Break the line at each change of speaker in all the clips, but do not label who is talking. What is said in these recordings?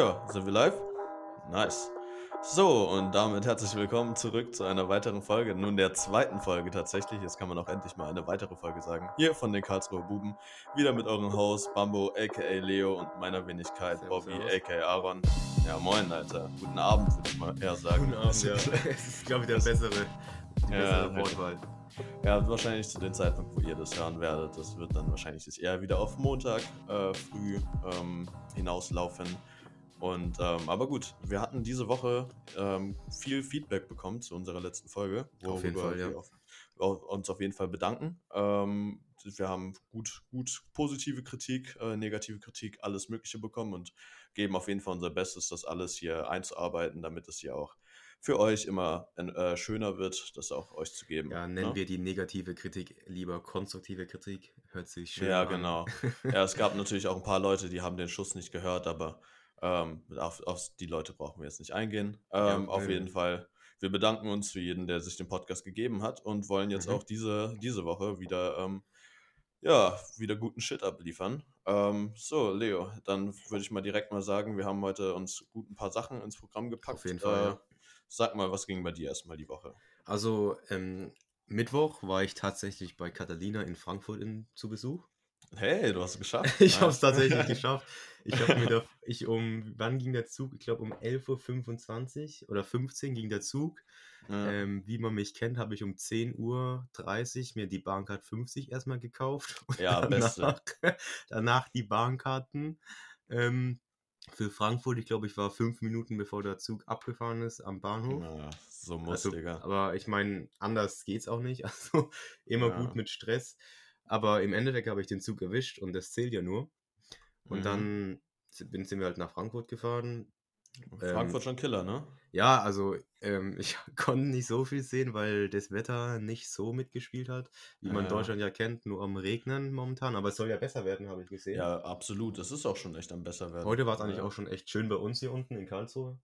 Ja, sind wir live? Nice. So, und damit herzlich willkommen zurück zu einer weiteren Folge, nun der zweiten Folge tatsächlich. Jetzt kann man auch endlich mal eine weitere Folge sagen. Hier von den Karlsruher Buben, wieder mit eurem Host Bambo, aka Leo und meiner Wenigkeit
Servus,
Bobby,
servus.
aka Aaron. Ja, moin, Alter. Guten Abend, würde ich mal eher sagen.
Guten Abend, ja. Es ist, glaube ich, der bessere, die
Ja,
bessere Wortwahl.
Ja, wahrscheinlich zu dem Zeitpunkt, wo ihr das hören werdet. Das wird dann wahrscheinlich eher wieder auf Montag äh, früh ähm, hinauslaufen. Und ähm, aber gut, wir hatten diese Woche ähm, viel Feedback bekommen zu unserer letzten Folge, worüber
Fall, ja.
wir auf, auf, uns auf jeden Fall bedanken. Ähm, wir haben gut, gut positive Kritik, äh, negative Kritik, alles Mögliche bekommen und geben auf jeden Fall unser Bestes, das alles hier einzuarbeiten, damit es hier auch für euch immer äh, schöner wird, das auch euch zu geben.
Ja, nennen
ne?
wir die negative Kritik lieber konstruktive Kritik. Hört sich schön
Ja,
an.
genau. Ja, es gab natürlich auch ein paar Leute, die haben den Schuss nicht gehört, aber ähm, auf, auf die Leute brauchen wir jetzt nicht eingehen.
Ja,
Ähm, auf
nö.
jeden Fall, wir bedanken uns für jeden, der sich den Podcast gegeben hat und wollen jetzt
Mhm.
auch diese, diese Woche wieder, ähm, ja, wieder guten Shit abliefern. Ähm, so, Leo, dann würde ich mal direkt mal sagen, wir haben heute uns gut ein paar Sachen ins Programm gepackt.
Auf jeden Fall,
Äh,
ja.
Sag mal, was ging bei dir erstmal die Woche?
Also, ähm, Mittwoch war ich tatsächlich bei Catalina in Frankfurt in, zu Besuch.
Hey, du hast es geschafft.
Ich habe es tatsächlich geschafft. Ich habe mir da, ich um, wann ging der Zug? Ich glaube um 11.25 Uhr oder 15 ging der Zug.
Ja.
Ähm, wie man mich kennt, habe ich um 10.30 Uhr mir die Bahncard 50 erstmal gekauft. Und
Ja, beste.
danach, danach die Bahnkarten ähm, für Frankfurt. Ich glaube, ich war fünf Minuten bevor der Zug abgefahren ist am Bahnhof.
Ja, so muss,
Also,
Digga.
aber ich meine, anders geht's auch nicht. Also immer
Ja.
gut mit Stress. Aber im Endeffekt habe ich den Zug erwischt und das zählt ja nur. Und
Mhm.
dann sind, sind wir halt nach Frankfurt gefahren.
Frankfurt
Ähm,
schon Killer, ne?
Ja, also ähm, ich konnte nicht so viel sehen, weil das Wetter nicht so mitgespielt hat, wie man
Ja.
Deutschland ja kennt, nur am Regnen momentan. Aber es soll ja besser werden, habe ich gesehen.
Ja, absolut. Das ist auch schon echt am besser werden.
Heute war es eigentlich
ja.
auch schon echt schön bei uns hier unten in Karlsruhe.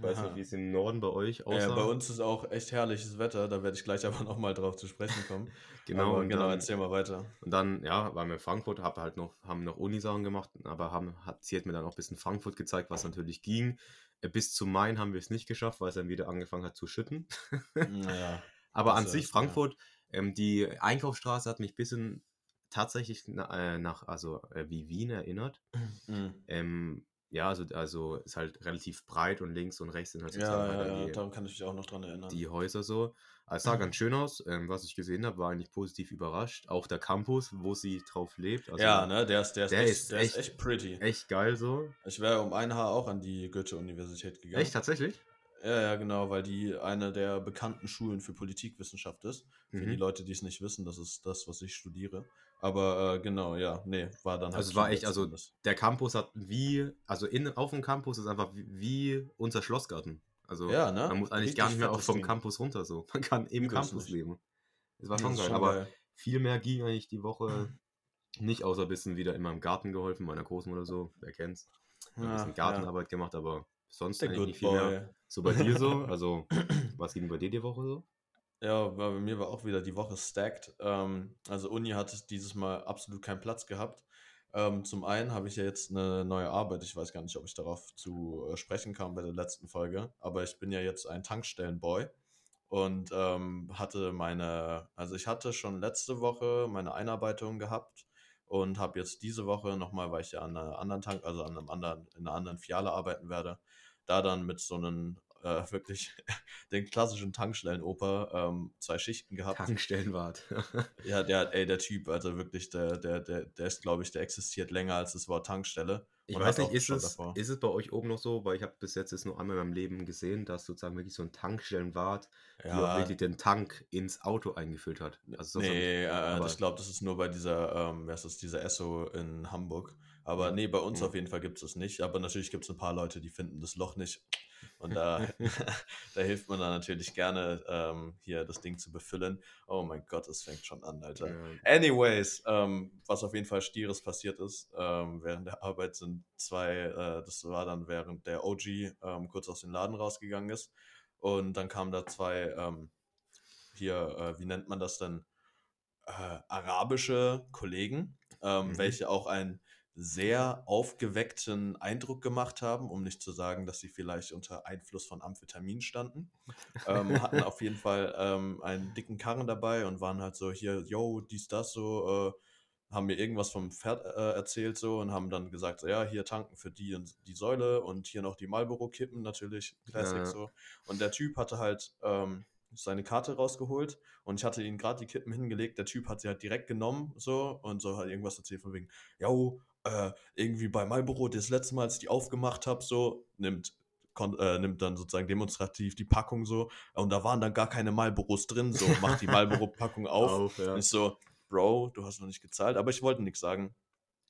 Ich weiß nicht, wie es im Norden bei euch
Ja,
aussah.
bei uns ist auch echt herrliches Wetter. Da werde ich gleich aber nochmal drauf zu sprechen kommen.
genau,
aber genau,
dann,
erzähl mal weiter.
Und dann, ja, waren wir in Frankfurt, hab halt noch, haben noch Unisachen gemacht, aber haben, hat, sie hat mir dann auch ein bisschen Frankfurt gezeigt, was natürlich ging. Äh, Bis zu Main haben wir es nicht geschafft, weil es dann wieder angefangen hat zu schütten.
Naja.
aber an sich,
äh, ja.
Frankfurt, ähm, die Einkaufsstraße hat mich ein bisschen tatsächlich äh, nach, also äh, wie Wien erinnert.
Mhm.
Ähm, ja, also, also ist halt relativ breit und links und rechts sind halt
Ja, ja, ja,
die,
daran kann ich mich auch noch dran erinnern.
die Häuser so. Also es sah ganz schön aus. Ähm, was ich gesehen habe, war eigentlich positiv überrascht. Auch der Campus, wo sie drauf lebt. Also
ja, ne, der ist, der ist,
der
echt,
ist
der ist
echt-
echt pretty.
Echt geil so.
Ich wäre um ein Haar auch an die Goethe-Universität gegangen.
Echt, tatsächlich?
Ja, ja, genau, weil die eine der bekannten Schulen für Politikwissenschaft ist. Für die
Mhm.
Leute, die es nicht wissen, das ist das, was ich studiere. Aber äh, genau, ja, nee, war dann halt
Also es war echt, also der Campus hat wie, also in, auf dem Campus ist einfach wie, wie unser Schlossgarten. Also
Ja, ne?
man muss eigentlich
Richtig
gar nicht mehr auch vom
Ding.
Campus runter so. Man kann im
Übelst
Campus leben. Das war schon geil.
schon
aber
geil.
viel mehr ging eigentlich die Woche nicht, außer ein bisschen wieder in meinem Garten geholfen, meiner Großmutter so, wer kennt's. Ein
Ja,
bisschen Gartenarbeit gemacht, aber sonst
Der
eigentlich nicht viel
Boy.
mehr. So bei dir so, also was ging bei dir die Woche so?
Ja, bei mir war auch wieder die Woche stacked. Ähm, also Uni hat dieses Mal absolut keinen Platz gehabt. Ähm, zum einen habe ich ja jetzt eine neue Arbeit. Ich weiß gar nicht, ob ich darauf zu äh, sprechen kam bei der letzten Folge. Aber ich bin ja jetzt ein Tankstellenboy und ähm, hatte meine, also ich hatte schon letzte Woche meine Einarbeitung gehabt und habe jetzt diese Woche nochmal, weil ich ja an einer anderen Tank, also an einem anderen, in einer anderen Filiale arbeiten werde, da dann mit so einem äh, wirklich den klassischen Tankstellenoper ähm, zwei Schichten gehabt.
Tankstellenwart.
Ja, der hat, ey, der Typ, also wirklich, der, der, der, der ist, glaube ich, der existiert länger als das Wort Tankstelle.
Ich
Und
weiß nicht, ist es,
davor.
ist es bei euch oben noch so, weil ich habe bis jetzt es nur einmal in meinem Leben gesehen, dass sozusagen wirklich so ein Tankstellenwart,
Ja,
wirklich den Tank ins Auto eingefüllt hat. Also
nee,
ich,
äh, ich glaube, das ist nur bei dieser, ähm, wer ist dieser Esso in Hamburg. Aber
Mhm.
nee, bei uns
Mhm.
auf jeden Fall gibt es das nicht. Aber natürlich gibt es ein paar Leute, die finden das Loch nicht. Und da, da hilft man dann natürlich gerne, ähm, hier das Ding zu befüllen. Oh mein Gott, es fängt schon an, Alter.
Ja.
Anyways, ähm, was auf jeden Fall Stieres passiert ist, ähm, während der Arbeit sind zwei, äh, das war dann während der OG ähm, kurz aus dem Laden rausgegangen ist. Und dann kamen da zwei, ähm, hier, äh, wie nennt man das denn, äh, arabische Kollegen, ähm,
Mhm.
welche auch ein sehr aufgeweckten Eindruck gemacht haben, um nicht zu sagen, dass sie vielleicht unter Einfluss von Amphetamin standen. ähm, hatten auf jeden Fall ähm, einen dicken Karren dabei und waren halt so hier, yo, dies, das, so, äh, haben mir irgendwas vom Pferd äh, erzählt so und haben dann gesagt, so, ja, hier tanken für die und die Säule und hier noch die Marlboro-Kippen, natürlich, Classic
Ja.
so. Und der Typ hatte halt ähm, seine Karte rausgeholt und ich hatte ihm gerade die Kippen hingelegt. Der Typ hat sie halt direkt genommen so und so hat irgendwas erzählt von wegen, yo, äh, irgendwie bei Marlboro das letzte Mal, als ich die aufgemacht habe, so, nimmt, kon- äh, nimmt dann sozusagen demonstrativ die Packung so und da waren dann gar keine Marlboros drin, so, macht die Marlboro-Packung auf.
ja.
Und ich so, Bro, du hast noch nicht gezahlt, aber ich wollte nichts sagen.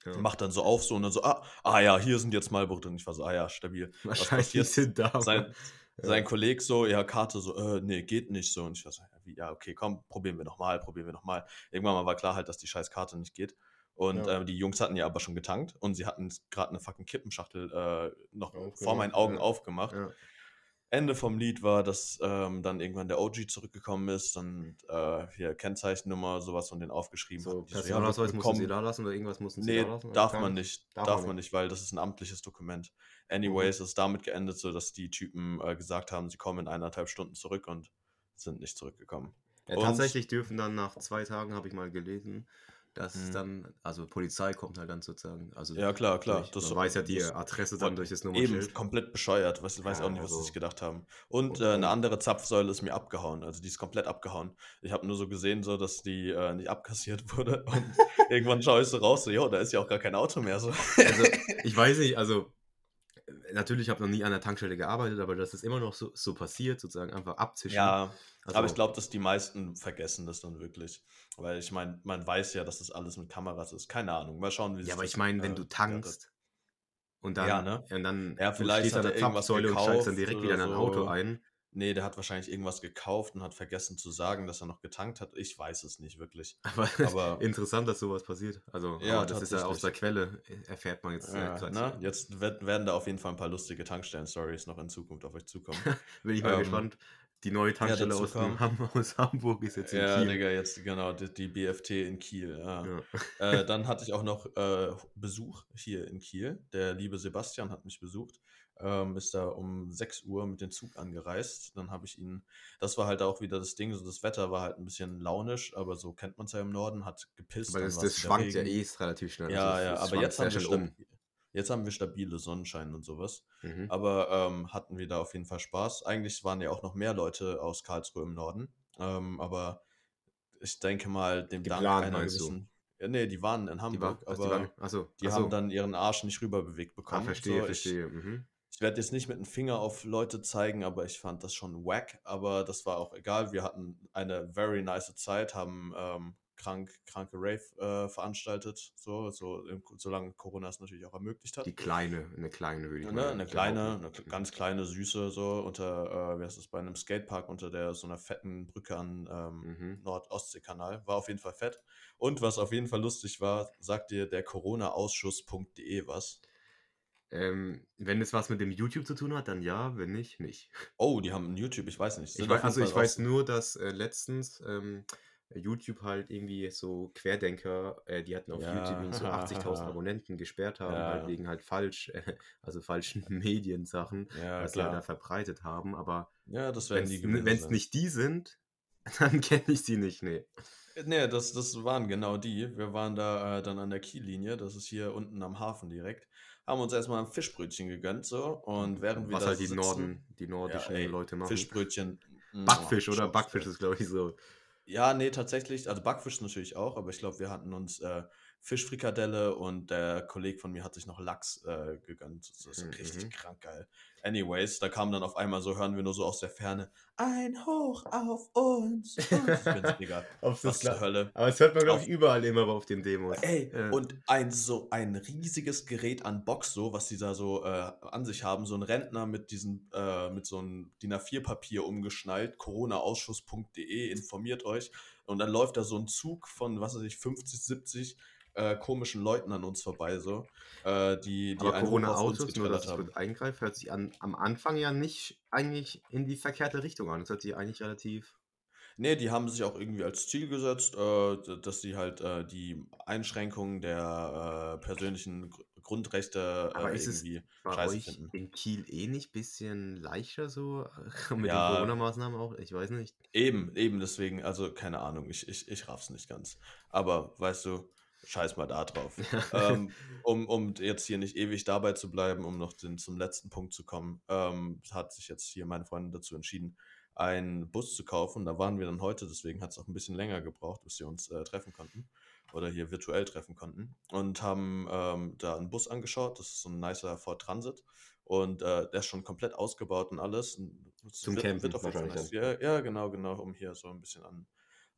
ja.
Macht dann so auf so und dann so, ah, ah ja, hier sind jetzt Marlboro drin. Ich war so, ah ja, stabil.
Wahrscheinlich
passiert?
sind da.
Sein,
Ja.
sein Kollege so, ja, Karte so, äh, nee, geht nicht so. Und ich war so, ja, okay, komm, probieren wir nochmal, probieren wir nochmal. Irgendwann mal war klar halt, dass die scheiß Karte nicht geht. Und
Ja.
äh, die Jungs hatten ja aber schon getankt und sie hatten gerade eine fucking Kippenschachtel äh, noch
Aufgemacht,
vor meinen Augen
ja.
aufgemacht.
Ja.
Ende vom Lied war, dass ähm, dann irgendwann der OG zurückgekommen ist, dann äh, hier Kennzeichennummer, sowas von denen aufgeschrieben
So,
hat. Die ja,
Personalausweis mussten sie da lassen oder irgendwas mussten sie
Nee,
da lassen?
darf
Gar
man nicht.
Darf
Darf,
man
man
nicht.
weil das ist ein amtliches Dokument. Anyways, ist damit geendet, so dass die Typen äh, gesagt haben, sie kommen in eineinhalb Stunden zurück und sind nicht zurückgekommen.
Ja,
Und-
tatsächlich dürfen dann nach zwei Tagen, habe ich mal gelesen, dass
Mhm.
dann, also Polizei kommt halt dann sozusagen. Also
Ja, klar, klar.
Durch,
Das-
man weiß ja die
das-
Adresse dann
Eben
durch das Nummernschild.
komplett bescheuert. Weiß, weiß
Ja,
auch nicht, was sie
also-
sich gedacht haben. Und
Und-
äh, eine andere Zapfsäule ist mir abgehauen. Also die ist komplett abgehauen. Ich habe nur so gesehen, so dass die äh, nicht abkassiert wurde. Und irgendwann schaue ich so raus, so, jo, da ist ja auch gar kein Auto mehr. So.
Also, ich weiß nicht, also natürlich habe ich noch nie an der Tankstelle gearbeitet, aber dass es immer noch so, so passiert, sozusagen einfach abzischen.
Ja,
also,
aber ich glaube, dass die meisten vergessen das dann wirklich. Weil ich meine, man weiß ja, dass das alles mit Kameras ist. Keine Ahnung. Mal schauen, wie sich
Ja, aber
das,
ich meine, wenn
äh,
du tankst und dann,
Ja, ne?
und dann
Ja,
du
vielleicht
stehst
hat
an
er
der Zapfsäule und steigst dann direkt wieder in ein Auto
so.
ein.
Nee, der hat wahrscheinlich irgendwas gekauft und hat vergessen zu sagen, dass er noch getankt hat. Ich weiß es nicht wirklich.
Aber,
Aber-
interessant, dass sowas passiert. Also,
Ja,
das ist ja aus der. Quelle, äh, erfährt man jetzt. äh,
Ja,
grad
ne? Jetzt werd- werden da auf jeden Fall ein paar lustige Tankstellen-Stories noch in Zukunft auf euch zukommen.
Bin ich mal
ähm,
gespannt. Die neue Tankstelle
dazu
aus. Ham aus Hamburg ist jetzt in
ja,
Kiel.
Digga, jetzt genau, die, die BFT in Kiel. Ja.
Ja.
Äh, dann hatte ich auch noch äh, Besuch hier in Kiel. Der liebe Sebastian hat mich besucht. Ähm, ist da um 6 Uhr mit dem Zug angereist. Dann habe ich ihn, das war halt auch wieder das Ding, so das Wetter war halt ein bisschen launisch, aber so kennt man es ja im Norden, hat gepisst.
Aber das, das schwankt ja eh relativ schnell.
Ja,
Also,
ja, aber jetzt haben, wir stabil, jetzt haben wir stabile Sonnenschein und sowas.
Mhm.
Aber ähm, hatten wir da auf jeden Fall Spaß. Eigentlich waren ja auch noch mehr Leute aus Karlsruhe im Norden. Ähm, aber ich denke mal, dem Dank
Geplant,
einer
meinst du?
gewissen. Ja, nee, die waren in
Die,
Hamburg,
war, also
aber
die, waren, achso,
die
achso.
haben dann ihren Arsch nicht rüberbewegt
ah,
bekommen.
verstehe,
So, ich,
verstehe. Mhm.
Ich werde jetzt nicht mit dem Finger auf Leute zeigen, aber ich fand das schon wack. Aber das war auch egal. Wir hatten eine very nice Zeit, haben ähm, krank, kranke Rave äh, veranstaltet, so, so solange Corona es natürlich auch ermöglicht hat.
Die kleine, eine kleine würde ich
Ja, ne, eine kleine,
behaupten.
eine k- ganz kleine, süße, so unter, äh, wie heißt das, bei einem Skatepark unter der so einer fetten Brücke an ähm,
Mhm.
Nord-Ostsee-Kanal. War auf jeden Fall fett. Und was auf jeden Fall lustig war, sagt dir der Corona-Ausschuss.de was?
Ähm, wenn es was mit dem YouTube zu tun hat, dann ja, wenn nicht, nicht.
Oh, die haben ein YouTube, ich weiß nicht.
Ich weiß, also ich weiß nur, dass äh, letztens ähm, YouTube halt irgendwie so Querdenker, äh, die hatten auf
Ja.
YouTube so 80.000 Abonnenten gesperrt haben,
Ja.
halt wegen halt falsch, äh, also falschen Mediensachen,
Ja,
was die halt da
klar.
verbreitet haben. Aber
Ja,
wenn
die
es nicht die sind, dann kenne ich sie nicht, nee.
Nee, das, das waren genau die. Wir waren da äh, dann an der Kiellinie, das ist hier unten am Hafen direkt. Haben uns erstmal ein Fischbrötchen gegönnt, so. Und während wir
was halt die
sitzen,
Norden, die nordischen
ey,
Leute machen.
Fischbrötchen. mm,
Backfisch, oder?
Schock,
Backfisch ist, glaube ich, so.
Ja, nee, tatsächlich. Also Backfisch natürlich auch, aber ich glaube, wir hatten uns äh, Fischfrikadelle und der Kollege von mir hat sich noch Lachs äh, gegönnt. Das ist
Mhm,
richtig krank geil. Anyways, da kam dann auf einmal so, hören wir nur so aus der Ferne, ein Hoch auf uns. Digga.
Auf
Was zur Hölle.
Aber es hört man, glaube ich, überall immer auf den Demos.
Ey,
Äh,
und ein so ein riesiges Gerät an Box, so, was die da so äh, an sich haben, so ein Rentner mit diesen, äh, mit so einem DIN A4-Papier umgeschnallt, coronaausschuss.de, informiert euch. Und dann läuft da so ein Zug von, was weiß ich, 50, 70 äh, komischen Leuten an uns vorbei, so, äh, die, die
aber
einen
Corona
Hoch auf uns
Ausschuss, nur dass
haben.
kurz eingreife, hört sich an, am Anfang ja nicht eigentlich in die verkehrte Richtung an. Das hört sich eigentlich relativ.
Ne, die haben sich auch irgendwie als Ziel gesetzt, äh, dass sie halt, äh, die Einschränkungen der, äh, persönlichen Gr Grundrechte,
Aber
äh,
ist es
irgendwie
bei
scheiße
euch
finden.
in Kiel eh nicht bisschen leichter so mit den
Ja.
Corona-Maßnahmen auch? Ich weiß nicht.
Eben, eben deswegen, also keine Ahnung, ich ich ich raff's nicht ganz. Aber weißt du, scheiß mal da drauf. Ähm, um um jetzt hier nicht ewig dabei zu bleiben, um noch den zum letzten Punkt zu kommen, ähm, hat sich jetzt hier meine Freundin dazu entschieden, einen Bus zu kaufen. Da waren wir dann heute, deswegen hat's auch 'n bisschen länger gebraucht, bis wir uns, äh, treffen konnten oder hier virtuell treffen konnten und haben, ähm, da 'n Bus angeschaut. Das ist so 'n nicer Ford Transit und, äh, der ist schon komplett ausgebaut und alles. Es
Zum
wird wird
Campen
auf jeden Fall
wahrscheinlich
nice. Ja, ja, genau, genau, um hier so 'n bisschen an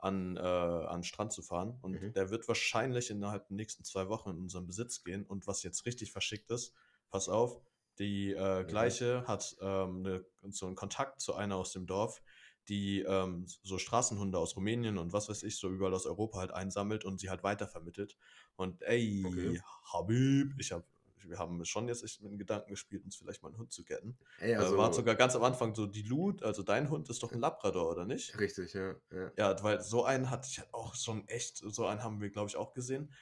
an, äh an 'n Strand zu fahren. Und
Mhm.
der wird wahrscheinlich innerhalb der nächsten 2 Wochen in unseren Besitz gehen. Und was jetzt richtig verschickt ist, pass auf, die, äh,
Mhm.
Gleiche hat, ähm, 'ne so 'n Kontakt zu einer aus dem Dorf, die, ähm, so Straßenhunde aus Rumänien und was weiß ich, so überall aus Europa halt einsammelt und sie halt weitervermittelt. Und
Okay.
ey, Habib, ich habe wir haben schon jetzt echt mit dem Gedanken gespielt, uns vielleicht mal 'n Hund zu getten.
Ey,
Äh, war
also
sogar ganz am Anfang so die Lu also dein Hund ist doch 'n Labrador, oder nicht?
Richtig, ja, ja.
Ja, weil so einen hatte ich halt auch schon echt so einen haben wir, glaube ich, auch gesehen,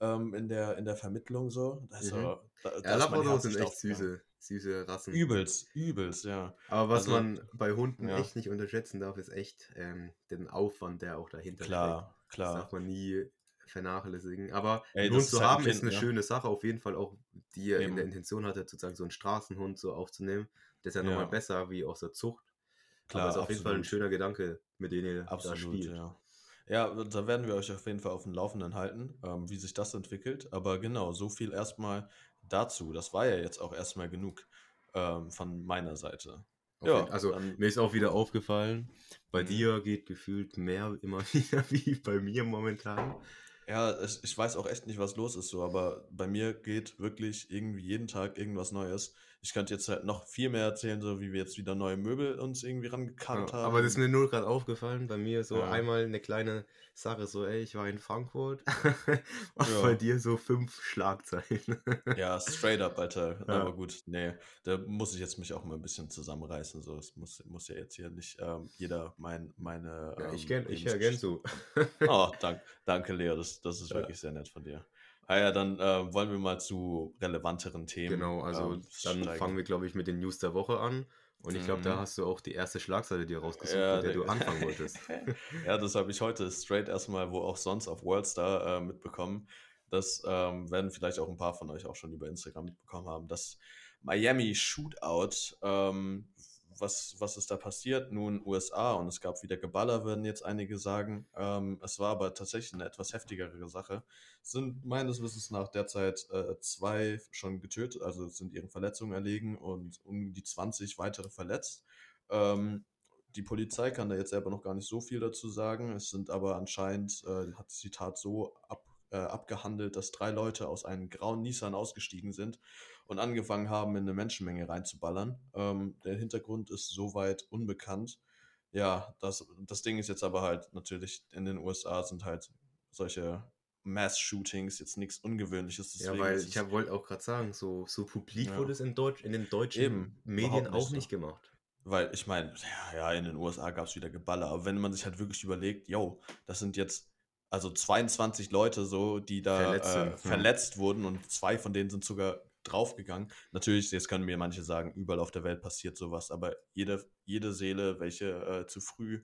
ähm, in der in der Vermittlung so.
Mhm.
Also, da da
Ja, Labrador sind
echt
süße süße Rassen.
Übelst, übelst, ja.
Aber was
Also
man bei Hunden
ja.
echt nicht unterschätzen darf, ist echt, ähm, den Aufwand, der auch dahinter steckt.
Klar,
Das darf
klar.
man nie vernachlässigen. Aber
Ey,
Hund
ist
zu
halt
haben, ist
Kind,
'ne
ne?
schöne Sache, auf jeden Fall auch, die ihr in der. Intention hattet, sozusagen so 'n Straßenhund so aufzunehmen. Das ist ja
Ja.
besser wie aus der Zucht. Aber
Klar,
ist auf jeden Fall 'n
absolut.
schöner Gedanke, mit dem ihr da
Absolut,
spielt.
ja. Ja, da werden wir euch auf jeden Fall aufm Laufenden halten, ähm, wie sich das entwickelt. Aber genau, so viel erst mal dazu. Das war ja jetzt auch erst mal genug, ähm, von meiner Seite.
Auf jeden
Ja,
also,
dann
mir ist auch wieder aufgefallen, bei
Mhm.
dir geht gefühlt mehr immer wieder wie bei mir momentan.
Ja, es ich weiß auch echt nicht, was los ist so, aber bei mir geht wirklich irgendwie jeden Tag irgendwas Neues. Ich könnte jetzt halt noch viel mehr erzählen, so wie wir jetzt wieder neue Möbel uns irgendwie rangekarrt
Ja,
haben
aber das ist mir nur grad aufgefallen, bei mir so
Ja.
einmal 'ne kleine Sache, so: „Ey, ich war in Frankfurt.“ Und bei
Ja.
dir so 5 Schlagzeilen.
Ja, straight up, Alter. Aber gut, ne, da muss ich jetzt mich auch mal 'n bisschen zusammenreißen, so. Es muss muss ja jetzt hier nicht, ähm, jeder mein meine,
Ja, ich
ähm,
ich gern
Lebensgeschichte
zu.
Oh, dank danke, Leo, das das ist wirklich sehr nett von dir. Ah ja, dann, äh, wollen wir mal zu relevanteren Themen,
Genau, also
ähm,
dann fangen
steigen.
wir, glaube ich, mit den News der Woche an. Und ich glaube, da
Mhm.
hast du auch die erste Schlagzeile dir rausgesucht,
Ja,
mit der du anfangen wolltest.
ja, das habe ich heute straight erst mal, wo auch sonst auf Worldstar, äh, mitbekommen. Das, ähm, werden vielleicht auch 'n paar von euch auch schon über Instagram mitbekommen haben. Das Miami Shootout, ähm, was was ist da passiert? Nun, USA und es gab wieder Geballer, würden jetzt einige sagen. Ähm, es war aber tatsächlich 'ne etwas heftigere Sache. Es sind meines Wissens nach derzeit, äh, 2 schon getötet, also sind ihren Verletzungen erlegen und um die 20 weitere verletzt. Ähm, die Polizei kann da jetzt selber noch gar nicht so viel dazu sagen. Es sind aber anscheinend, äh, hat sich die Tat so ab äh, abgehandelt, dass 3 Leute aus einem grauen Nissan ausgestiegen sind und angefangen haben, in 'ne Menschenmenge reinzuballern. Ähm, der Hintergrund ist so weit unbekannt. Ja, das das Ding ist jetzt aber halt natürlich in den USA sind halt solche Mass-Shootings jetzt nix Ungewöhnliches,
Ja, weil ich
es
wollte auch grad sagen, so so publik
Ja.
wurde es in Deutsch in den deutschen
Eben,
Medien
nicht
auch
so.
nicht gemacht.
Weil ich meine, ja, ja, in den USA gab's wieder Geballer, aber wenn man sich halt wirklich überlegt: „Jo, das sind jetzt also 22 Leute so, die da,
Verletzt
äh,
ja.
verletzt wurden und 2 von denen sind sogar draufgegangen.“ Natürlich, jetzt können mir manche sagen, überall auf der Welt passiert so was, aber jede jede Seele, welche, äh, zu früh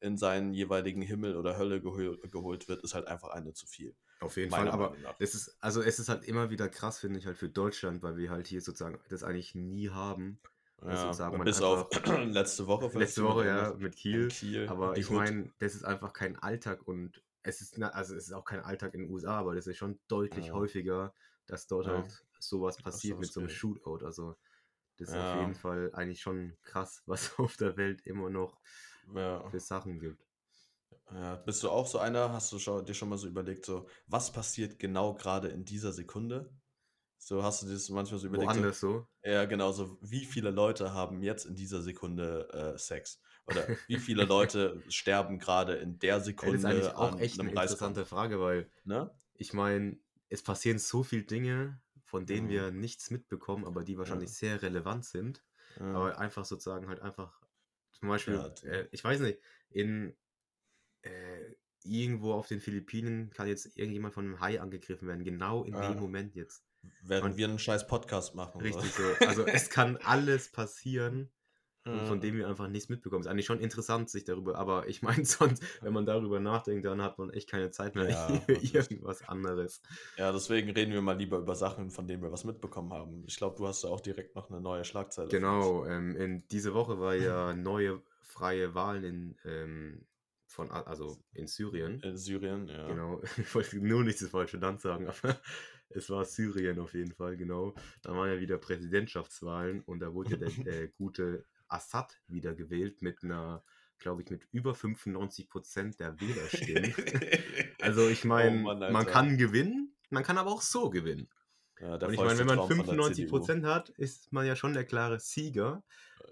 in seinen jeweiligen Himmel oder Hölle gehol geholt wird, ist halt einfach eine zu viel,
Auf jeden Fall, aber es ist also, es ist halt immer wieder krass, finde ich halt für Deutschland, weil wir halt hier sozusagen das eigentlich nie haben,
Ja,
sozusagen man
bis auf letzte Woche,
letzte Woche, ja, mit Kiel.
Kiel,
Aber ich meine, das ist einfach kein Alltag und es ist also, es ist auch kein Alltag in den USA, aber das ist schon deutlich
Ja.
häufiger, dass dort
Ja.
halt so was
Dass
passiert
so
mit so 'nem
geht.
Shootout. Also, das ist auf jeden Fall eigentlich schon krass, was auf der Welt immer noch für Sachen gibt.
Ja, bist du auch so einer? Hast du scho dir schon mal so überlegt, so, was passiert genau grade in dieser Sekunde? So, hast du dir das manchmal so überlegt, so
Woanders so?
ja, genau, so, wie viele Leute haben jetzt in dieser Sekunde, äh, Sex? Oder wie viele Leute sterben grade in der
Ey, das ist eigentlich
Sekunde
auch
an
echt 'ne
Reiskampf?
interessante Frage, weil
Ne?
ich meine, es passieren so viel Dinge, von denen
Mhm.
wir nichts mitbekommen, aber die wahrscheinlich
Ja.
sehr relevant sind.
Ja.
Aber einfach sozusagen halt einfach zum Beispiel,
Ja,
äh, ich weiß nicht, in äh, irgendwo auf den Philippinen kann jetzt irgendjemand von einem Hai angegriffen werden. Genau in dem Moment jetzt.
Während
Und-
wir einen scheiß Podcast machen. so.
Richtig so. Also es kann alles passieren. Und
Ja.
von dem wir einfach nichts mitbekommen. Ist eigentlich schon interessant, sich darüber, aber ich meine, sonst, wenn man darüber nachdenkt, dann hat man echt keine Zeit mehr
Ja,
für irgendwas anderes.
Ja, deswegen reden wir mal lieber über Sachen, von denen wir was mitbekommen haben. Ich glaube, du hast ja auch direkt noch eine neue Schlagzeile.
Genau, ähm, in diese Woche war ja neue freie Wahlen in, ähm, von, also in Syrien.
In Syrien, ja.
Genau, ich wollte nur nicht das falsche Land sagen, aber es war Syrien auf jeden Fall, genau. Da waren ja wieder Präsidentschaftswahlen und da wurde ja der äh, gute Assad wieder gewählt mit einer, glaube ich, mit über 95 Prozent der Wählerstimmen. also ich meine,
Oh
man kann gewinnen, man kann aber auch so gewinnen.
ja,
und ich meine, wenn man
feuchte Traum von der
95
CDU.
Prozent hat, ist man ja schon der klare Sieger.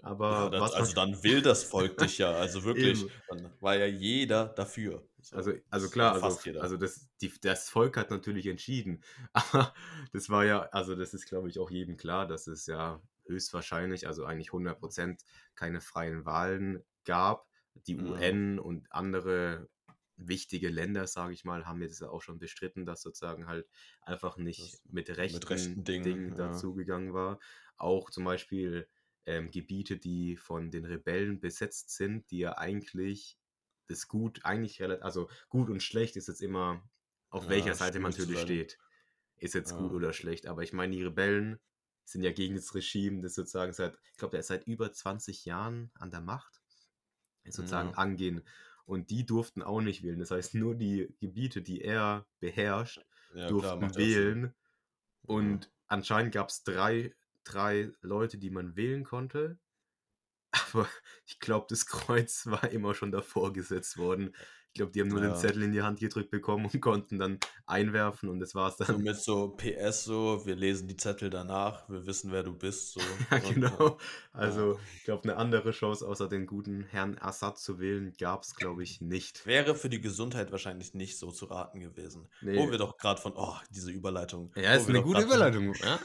Aber
Ja, das,
was
also dann will das Volk dich ja. Also wirklich, dann war ja jeder dafür. So.
Also, also klar, also, also das, die, das Volk hat natürlich entschieden. Aber das war ja, also das ist, glaube ich, auch jedem klar, dass es ja höchstwahrscheinlich, also eigentlich 100 Prozent keine freien Wahlen gab. Die
Ja.
UN und andere wichtige Länder, sage ich mal, haben jetzt ja auch schon bestritten, dass sozusagen halt einfach nicht
Das-
mit rechten,
rechten Dingen,
Dingen,
ja.
dazugegangen war. Auch zum Beispiel ähm, Gebiete, die von den Rebellen besetzt sind, die ja eigentlich das Gut, eigentlich relativ, also gut und schlecht ist jetzt immer, auf
Ja,
welcher Seite man natürlich steht. Ist jetzt
Ja.
gut oder schlecht. Aber ich meine, die Rebellen sind ja gegen das Regime, das sozusagen seit, ich glaube, der ist seit über 20 Jahren an der Macht, sozusagen
Ja.
angehen. Und die durften auch nicht wählen. Das heißt, nur die Gebiete, die er beherrscht,
ja,
durften
Sinn.
wählen. Und anscheinend gab es drei, drei Leute, die man wählen konnte. Aber ich glaube, das Kreuz war immer schon davor gesetzt worden. Ich glaube, die haben nur den
Ja.
Zettel in die Hand gedrückt bekommen und konnten dann einwerfen und das war's
So
dann.
mit so PS so, wir lesen die Zettel danach, wir wissen, wer du bist. So.
Ja, genau. Also, ich glaube, eine andere Chance, außer den guten Herrn Assad zu wählen, gab es, glaube ich, nicht.
Wäre für die Gesundheit wahrscheinlich nicht so zu raten gewesen.
Nee.
Wo wir doch gerade von, oh, diese Überleitung.
Ja, ist eine gute
grad von-
Überleitung. Ja?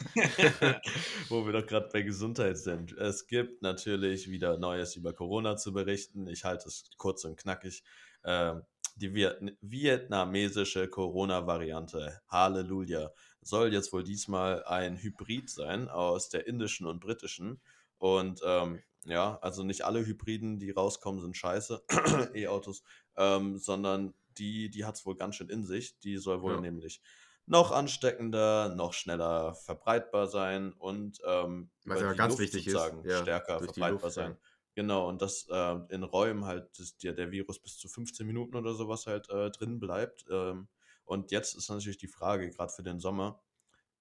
Wo wir doch gerade bei Gesundheit sind. Es gibt natürlich wieder Neues über Corona zu berichten. Ich halte es kurz und knackig. Ähm, die Viet vietnamesische Corona-Variante, Halleluja, soll jetzt wohl diesmal ein Hybrid sein aus der indischen und britischen. Und ähm, ja, also nicht alle Hybriden, die rauskommen, sind scheiße, E-Autos, ähm, sondern die, die hat es wohl ganz schön in sich. Die soll wohl
Ja.
nämlich noch ansteckender, noch schneller verbreitbar sein und ähm,
Was ja ganz
Luft
wichtig ist, ja,
stärker verbreitbar
Luft, ja.
Genau, und dass äh, in Räumen halt das, der, der Virus bis zu 15 Minuten oder sowas halt äh, drin bleibt. Ähm, und jetzt ist natürlich die Frage, gerade für den Sommer,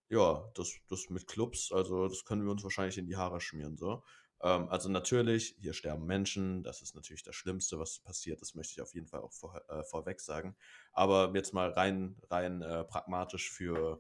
ja, das, das mit Clubs, also das können wir uns wahrscheinlich in die Haare schmieren, so. Ähm, also natürlich, hier sterben Menschen, das ist natürlich das Schlimmste, was passiert, das möchte ich auf jeden Fall auch vor, äh, vorweg sagen. Aber jetzt mal rein, rein äh, pragmatisch für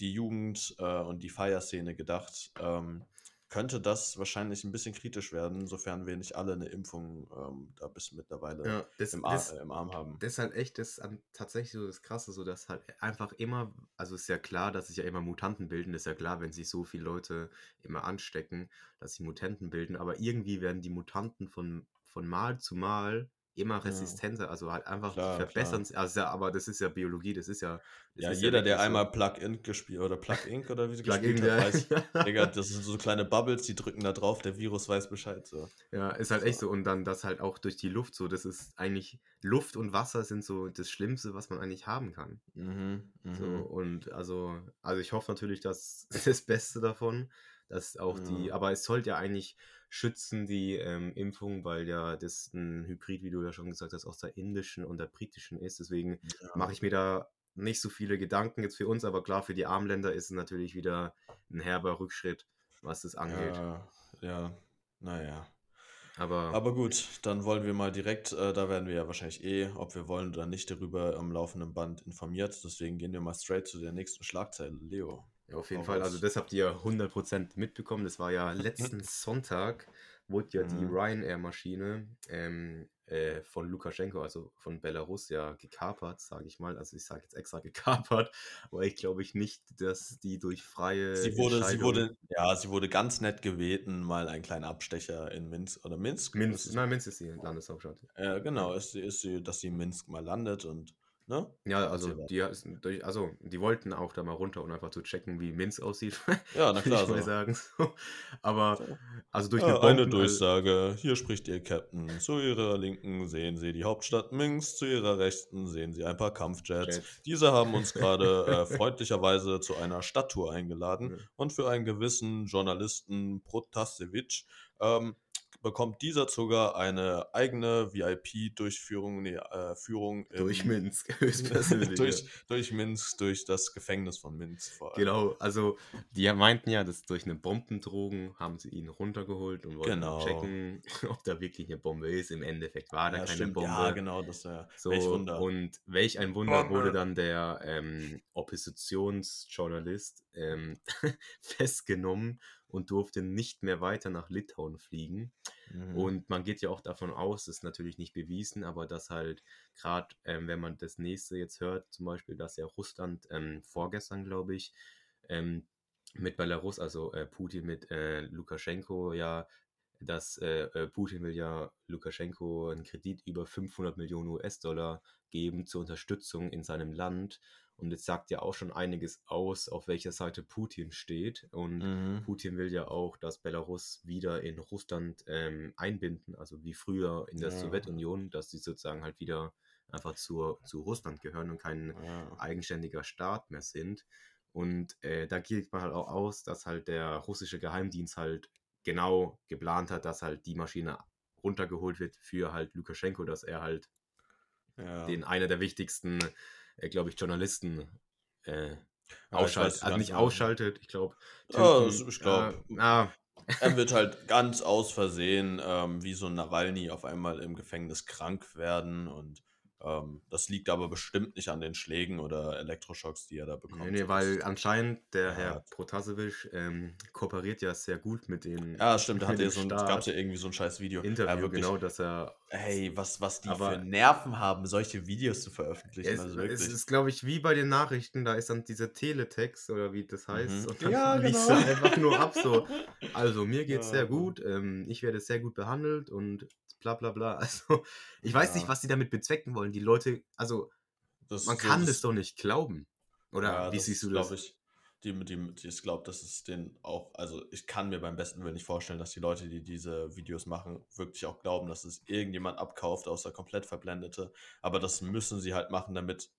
die Jugend äh, und die Feierszene gedacht, ähm, könnte das wahrscheinlich ein bisschen kritisch werden, sofern wir nicht alle eine Impfung ähm, da bis mittlerweile
Ja, das,
im, Ar
das,
äh, im Arm haben.
das ist halt echt das an, tatsächlich so das Krasse, so dass halt einfach immer, also ist ja klar, dass sich ja immer Mutanten bilden, ist ja klar, wenn sich so viele Leute immer anstecken, dass sie Mutanten bilden, aber irgendwie werden die Mutanten von, von Mal zu Mal immer resistenter, also halt einfach verbessern also ja, aber das ist ja Biologie, das ist ja. Das
Ja,
ist
jeder, der
wirklich so.
einmal Plug Inc. gespielt oder Plug Inc. oder wie sie gespielt hat, weiß,
ja.
Digga, das sind so kleine Bubbles, die drücken da drauf, der Virus weiß Bescheid. So.
Ja, ist halt
So.
echt so. Und dann das halt auch durch die Luft so. Das ist eigentlich, Luft und Wasser sind so das Schlimmste, was man eigentlich haben kann.
Mhm,
So,
mhm.
und also, also ich hoffe natürlich, dass das Beste davon, dass auch die,
Ja.
aber es sollte ja eigentlich schützen, die ähm, Impfung, weil ja das ein Hybrid, wie du ja schon gesagt hast, aus der indischen und der britischen ist. Deswegen
Ja.
mache ich mir da nicht so viele Gedanken jetzt für uns, aber klar, für die Armländer ist es natürlich wieder ein herber Rückschritt, was das angeht.
Ja, ja, naja.
Aber,
Aber gut, dann wollen wir mal direkt, äh, da werden wir ja wahrscheinlich eh, ob wir wollen oder nicht, darüber am laufenden Band informiert. Deswegen gehen wir mal straight zu der nächsten Schlagzeile. Leo.
Ja, auf jeden
Hau
Fall. Also das habt ihr 100% mitbekommen. Das war ja letzten Sonntag, wurde ja die
Mhm.
Ryanair-Maschine ähm, äh, von Lukaschenko, also von Belarus, ja gekapert, sage ich mal. Also ich sage jetzt extra gekapert, weil ich glaube ich nicht, dass die durch freie
Sie wurde, sie wurde, ja, sie wurde ganz nett gebeten, mal einen kleinen Abstecher in Minsk oder Minsk. ist
Minsk, nein, Minsk ist die Landeshauptstadt.
äh, genau, ist ist sie, dass sie in Minsk mal landet und, ne?
Ja, also die, also die wollten auch da mal runter, um einfach zu checken, wie Minsk aussieht,
Ja, na klar,
ich mal
so.
sagen. Aber
so.
also durch eine
Äh, eine
Bomben, also,
Durchsage. Hier spricht Ihr Captain. Zu Ihrer Linken sehen Sie die Hauptstadt Minsk, zu Ihrer Rechten sehen Sie ein paar Kampfjets.
Jets.
Diese haben uns gerade äh, freundlicherweise zu einer Stadttour eingeladen
Ja.
und für einen gewissen Journalisten Protasevich ähm, bekommt dieser sogar eine eigene VIP-Durchführung, nee, äh, Führung
Durch
im,
Minsk, höchstpersönlich.
durch, durch Minsk, durch das Gefängnis von Minsk vor allem.
Genau, also die meinten ja, dass durch eine Bombendrohung haben sie ihn runtergeholt und wollten
Genau.
checken, ob da wirklich eine Bombe ist. Im Endeffekt war da
Ja,
keine
stimmt.
Bombe.
Ja, genau, das wäre.
So,
Welch Wunder.
und welch ein Wunder wurde
Bombe.
dann der ähm, Oppositionsjournalist ähm, festgenommen und durfte nicht mehr weiter nach Litauen fliegen.
Mhm.
Und man geht ja auch davon aus, das ist natürlich nicht bewiesen, aber dass halt gerade, ähm, wenn man das nächste jetzt hört, zum Beispiel, dass ja Russland ähm, vorgestern, glaube ich, ähm, mit Belarus, also äh, Putin mit äh, Lukaschenko, ja, dass äh, äh, Putin will ja Lukaschenko einen Kredit über 500 Millionen US-Dollar geben zur Unterstützung in seinem Land. Und es sagt ja auch schon einiges aus, auf welcher Seite Putin steht. Und
Mhm.
Putin will ja auch, dass Belarus wieder in Russland ähm, einbinden, also wie früher in der
Ja.
Sowjetunion, dass sie sozusagen halt wieder einfach zur, zu Russland gehören und kein
Ja.
eigenständiger Staat mehr sind. Und äh, da geht man halt auch aus, dass halt der russische Geheimdienst halt genau geplant hat, dass halt die Maschine runtergeholt wird für halt Lukaschenko, dass er halt
Ja.
den einer der wichtigsten, äh, glaube ich, Journalisten äh,
Ja, ich
ausschaltet. Also nicht ausschaltet, ich glaube.
Also ich glaube,
ah,
er wird halt ganz aus Versehen ähm, wie so ein Nawalny auf einmal im Gefängnis krank werden und ähm, das liegt aber bestimmt nicht an den Schlägen oder Elektroschocks, die er da bekommt.
nee, nee, weil anscheinend der
Ja.
Herr Protasevich ähm, kooperiert ja sehr gut mit den
ja, stimmt, da er so gab es ja irgendwie so ein scheiß Video.
Interview,
ja, wirklich,
genau, dass er
Ey, was, was die
Aber-
für Nerven haben, solche Videos zu veröffentlichen.
Es,
also
es ist, glaube ich, wie bei den Nachrichten, da ist dann dieser Teletext oder wie das heißt.
Mhm.
Und dann
Ja,
liest
genau.
einfach nur ab so. Also, mir geht's
Ja,
sehr gut, ähm, ich werde sehr gut behandelt und bla bla bla. Also, ich weiß nicht,
Ja.
was die damit bezwecken wollen. Die Leute, also,
Das
man kann
das-
das doch nicht glauben. Oder
Ja,
wie
das
siehst du das?
ich, die, die, die ich glaube, das ist den auch, also ich kann mir beim besten Willen nicht vorstellen, dass die Leute, die diese Videos machen, wirklich auch glauben, dass es irgendjemand abkauft, außer komplett Verblendete. Aber das müssen sie halt machen, damit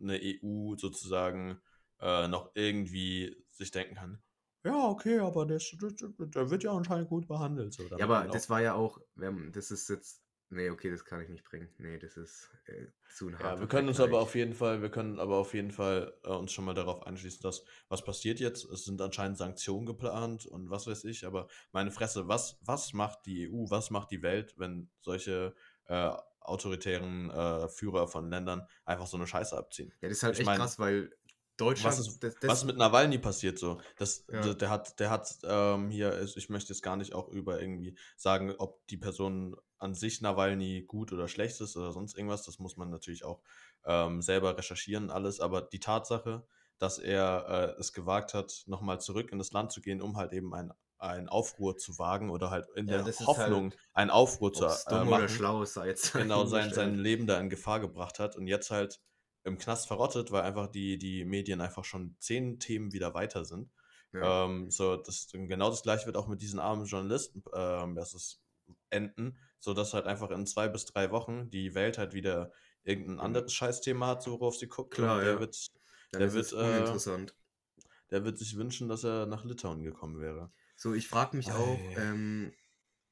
eine EU sozusagen äh, noch irgendwie sich denken kann, ja, okay, aber der, der, wird ja anscheinend gut behandelt. So,
Ja, aber das war ja auch, ähm, das ist jetzt, nee, okay, das kann ich nicht bringen. Nee, das ist äh, zu ein
Ja, wir können uns aber auf jeden Fall, wir können aber auf jeden Fall äh, uns schon mal darauf anschließen, dass was passiert jetzt? Es sind anscheinend Sanktionen geplant und was weiß ich, aber meine Fresse, was, was macht die EU, was macht die Welt, wenn solche äh, autoritären äh, Führer von Ländern einfach so eine Scheiße abziehen?
Ja, das ist halt
Ich
echt
mein,
krass, weil Deutschland,
Was ist,
das,
was ist mit Nawalny passiert so? Das,
Ja.
der, der hat, der hat ähm, hier, ich möchte jetzt gar nicht auch über irgendwie sagen, ob die Person an sich Nawalny gut oder schlecht ist oder sonst irgendwas. Das muss man natürlich auch ähm, selber recherchieren, alles. Aber die Tatsache, dass er äh, es gewagt hat, nochmal zurück in das Land zu gehen, um halt eben ein, ein Aufruhr zu wagen oder halt in
Ja,
der Hoffnung,
halt,
einen Aufruhr zu äh, machen
oder schlau ist, jetzt
genau sein, sein Leben da in Gefahr gebracht hat und jetzt halt im Knast verrottet, weil einfach die, die Medien einfach schon zehn Themen wieder weiter sind.
Ja.
Ähm, so, das, genau das gleiche wird auch mit diesen armen Journalisten ähm, das ist enden, sodass halt einfach in zwei bis drei Wochen die Welt halt wieder irgendein
Mhm.
anderes Scheißthema hat, so worauf sie guckt.
Klar,
der
ja.
wird,
Dann
der wird, äh, der wird sich wünschen, dass er nach Litauen gekommen wäre.
So, ich frage mich auch,
Ei.
ähm,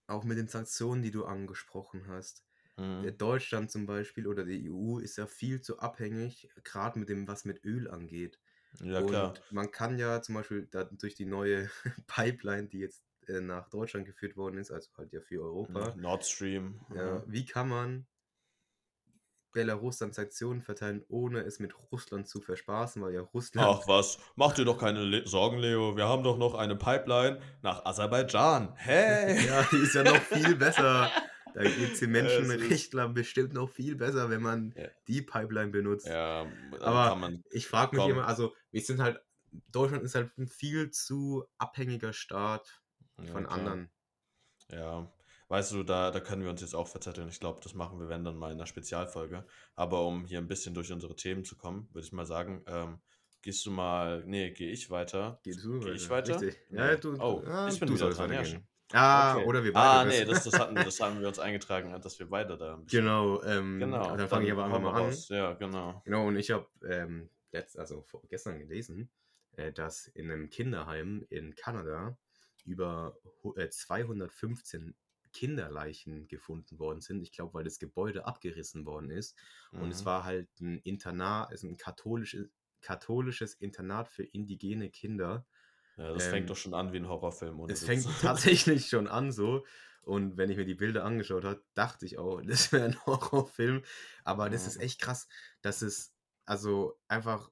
auch mit den Sanktionen, die du angesprochen hast.
Mhm.
Äh, Deutschland zum Beispiel oder die EU ist ja viel zu abhängig, gerade mit dem, was mit Öl angeht.
Ja,
Und
klar.
man kann ja zum Beispiel durch die neue Pipeline, die jetzt äh, nach Deutschland geführt worden ist, also halt ja für Europa,
Nord Stream.
ja,
mhm.
wie kann man Belarus dann Sanktionen verteilen, ohne es mit Russland zu verspaßen, weil ja Russland.
Ach was, mach dir doch keine Le Sorgen, Leo. Wir haben doch noch eine Pipeline nach Aserbaidschan. Hey!
ja, die ist ja noch viel besser. Da geht es den
Ja,
Menschenrechtlern bestimmt noch viel besser, wenn man
Ja.
die Pipeline benutzt.
Ja,
Aber ich frage mich immer, also wir sind halt, Deutschland ist halt ein viel zu abhängiger Staat
Ja,
von
klar.
anderen.
Ja, weißt du, da, da können wir uns jetzt auch verzetteln. Ich glaube, das machen wir, wenn dann mal in einer Spezialfolge. Aber um hier ein bisschen durch unsere Themen zu kommen, würde ich mal sagen, ähm, gehst du mal. Nee, gehe ich weiter.
Geh du
Geh ich weiter?
Richtig. Ja, du,
Oh,
ah,
ich bin
du
wieder dran, ja.
Ah,
Okay.
oder wir beide.
Ah, nee, das, das, hatten, das haben wir uns eingetragen, dass wir beide da.
Genau, ähm,
Genau.
dann fange ich aber einfach mal an.
raus. Ja, genau.
Genau, und ich habe ähm, letzt, also vor, gestern gelesen, äh, dass in einem Kinderheim in Kanada über äh, 215 Kinderleichen gefunden worden sind. Ich glaube, weil das Gebäude abgerissen worden ist. Und es
Mhm.
war halt ein Internat, ist ein katholisches, katholisches Internat für indigene Kinder.
Ja, das
ähm,
fängt doch schon an wie ein Horrorfilm. Ohne
Es fängt tatsächlich schon an so. Und wenn ich mir die Bilder angeschaut habe, dachte ich auch, das wäre ein Horrorfilm. Aber das ist echt krass, dass es also einfach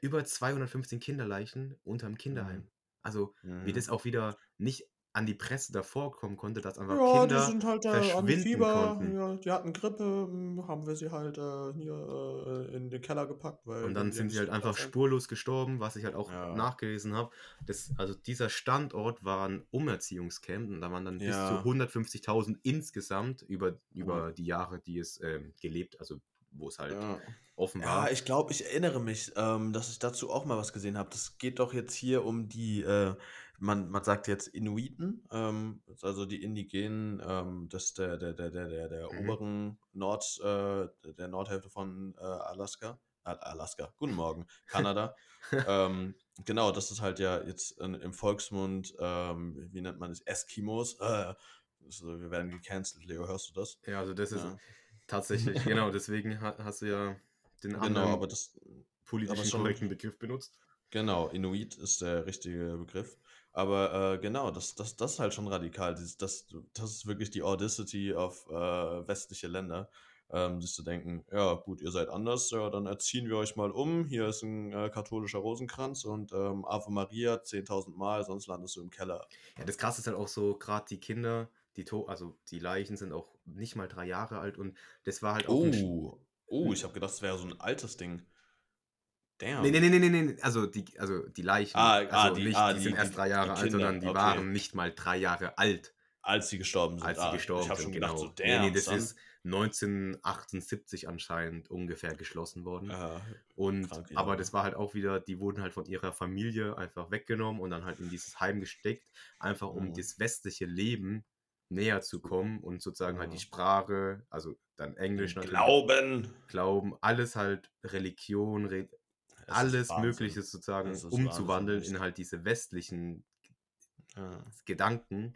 über 215 Kinderleichen unterm Kinderheim.
Mhm.
Also wie
Mhm.
das auch wieder nicht an die Presse davor kommen konnte, dass einfach
Ja,
Kinder
die sind halt da an
verschwinden
Fieber,
konnten.
ja, die hatten Grippe, hm, haben wir sie halt äh, hier äh, in den Keller gepackt, weil
Und dann
die
sind sie halt einfach
sind-
spurlos gestorben, was ich halt auch
Ja.
nachgelesen habe. Das, also dieser Standort war ein Umerziehungscamp und da waren dann bis
Ja.
zu 150.000 insgesamt über, über die Jahre, die es ähm, gelebt, also wo es halt
Ja.
offen
Ja,
war.
ich glaube, ich erinnere mich, ähm, dass ich dazu auch mal was gesehen habe. Das geht doch jetzt hier um die, äh, man, man sagt jetzt Inuiten, ähm, also die Indigenen ähm, des, der, der, der, der, der, der
Mhm.
oberen Nord, äh, der Nordhälfte von äh, Alaska. Al- Alaska, guten Morgen, Kanada. ähm, genau, das ist halt ja jetzt in, im Volksmund, ähm, wie nennt man es, Eskimos. Äh, also wir werden gecancelt, Leo, hörst du das?
Ja, also das ist
Ja.
tatsächlich, genau, deswegen ha hast du ja den
Genau,
anderen
aber das,
politischen
aber schon-
korrekten Begriff benutzt.
Genau, Inuit ist der richtige Begriff. Aber äh, genau, das, das, das ist halt schon radikal. Dieses, das, das ist wirklich die Audacity auf äh, westliche Länder. Ähm, sich zu denken, ja gut, ihr seid anders, ja, dann erziehen wir euch mal um. Hier ist ein äh, katholischer Rosenkranz und ähm, Ave Maria 10.000 Mal, sonst landest du im Keller.
Ja, das krasse ist halt auch so, gerade die Kinder, die to also die Leichen sind auch nicht mal drei Jahre alt und das war halt auch
Oh, oh, ich habe gedacht, das wäre so ein altes Ding. Damn.
Nee, nee, nee, nee, nee, nee, also die, also die Leichen,
Ah,
also
ah, die-
nicht,
ah,
die,
die-
sind erst drei Jahre alt, sondern die
okay.
waren nicht mal drei Jahre alt,
Als sie gestorben sind.
als sie
Ah,
gestorben
ich habe
sind.
schon gedacht,
genau.
so,
nee,
damn,
nee, das
son.
ist 1978 anscheinend ungefähr geschlossen worden.
Äh,
Und
kranke
aber
Jahre.
das war halt auch wieder, die wurden halt von ihrer Familie einfach weggenommen und dann halt in dieses Heim gesteckt, einfach um
Mhm.
das westliche Leben näher zu kommen und sozusagen halt die
Ja.
Sprache, also dann Englisch natürlich,
Glauben.
Glauben, alles halt Religion, Re alles. Mögliche sozusagen umzuwandeln
Wahnsinn,
in halt diese westlichen
Ja.
Gedanken.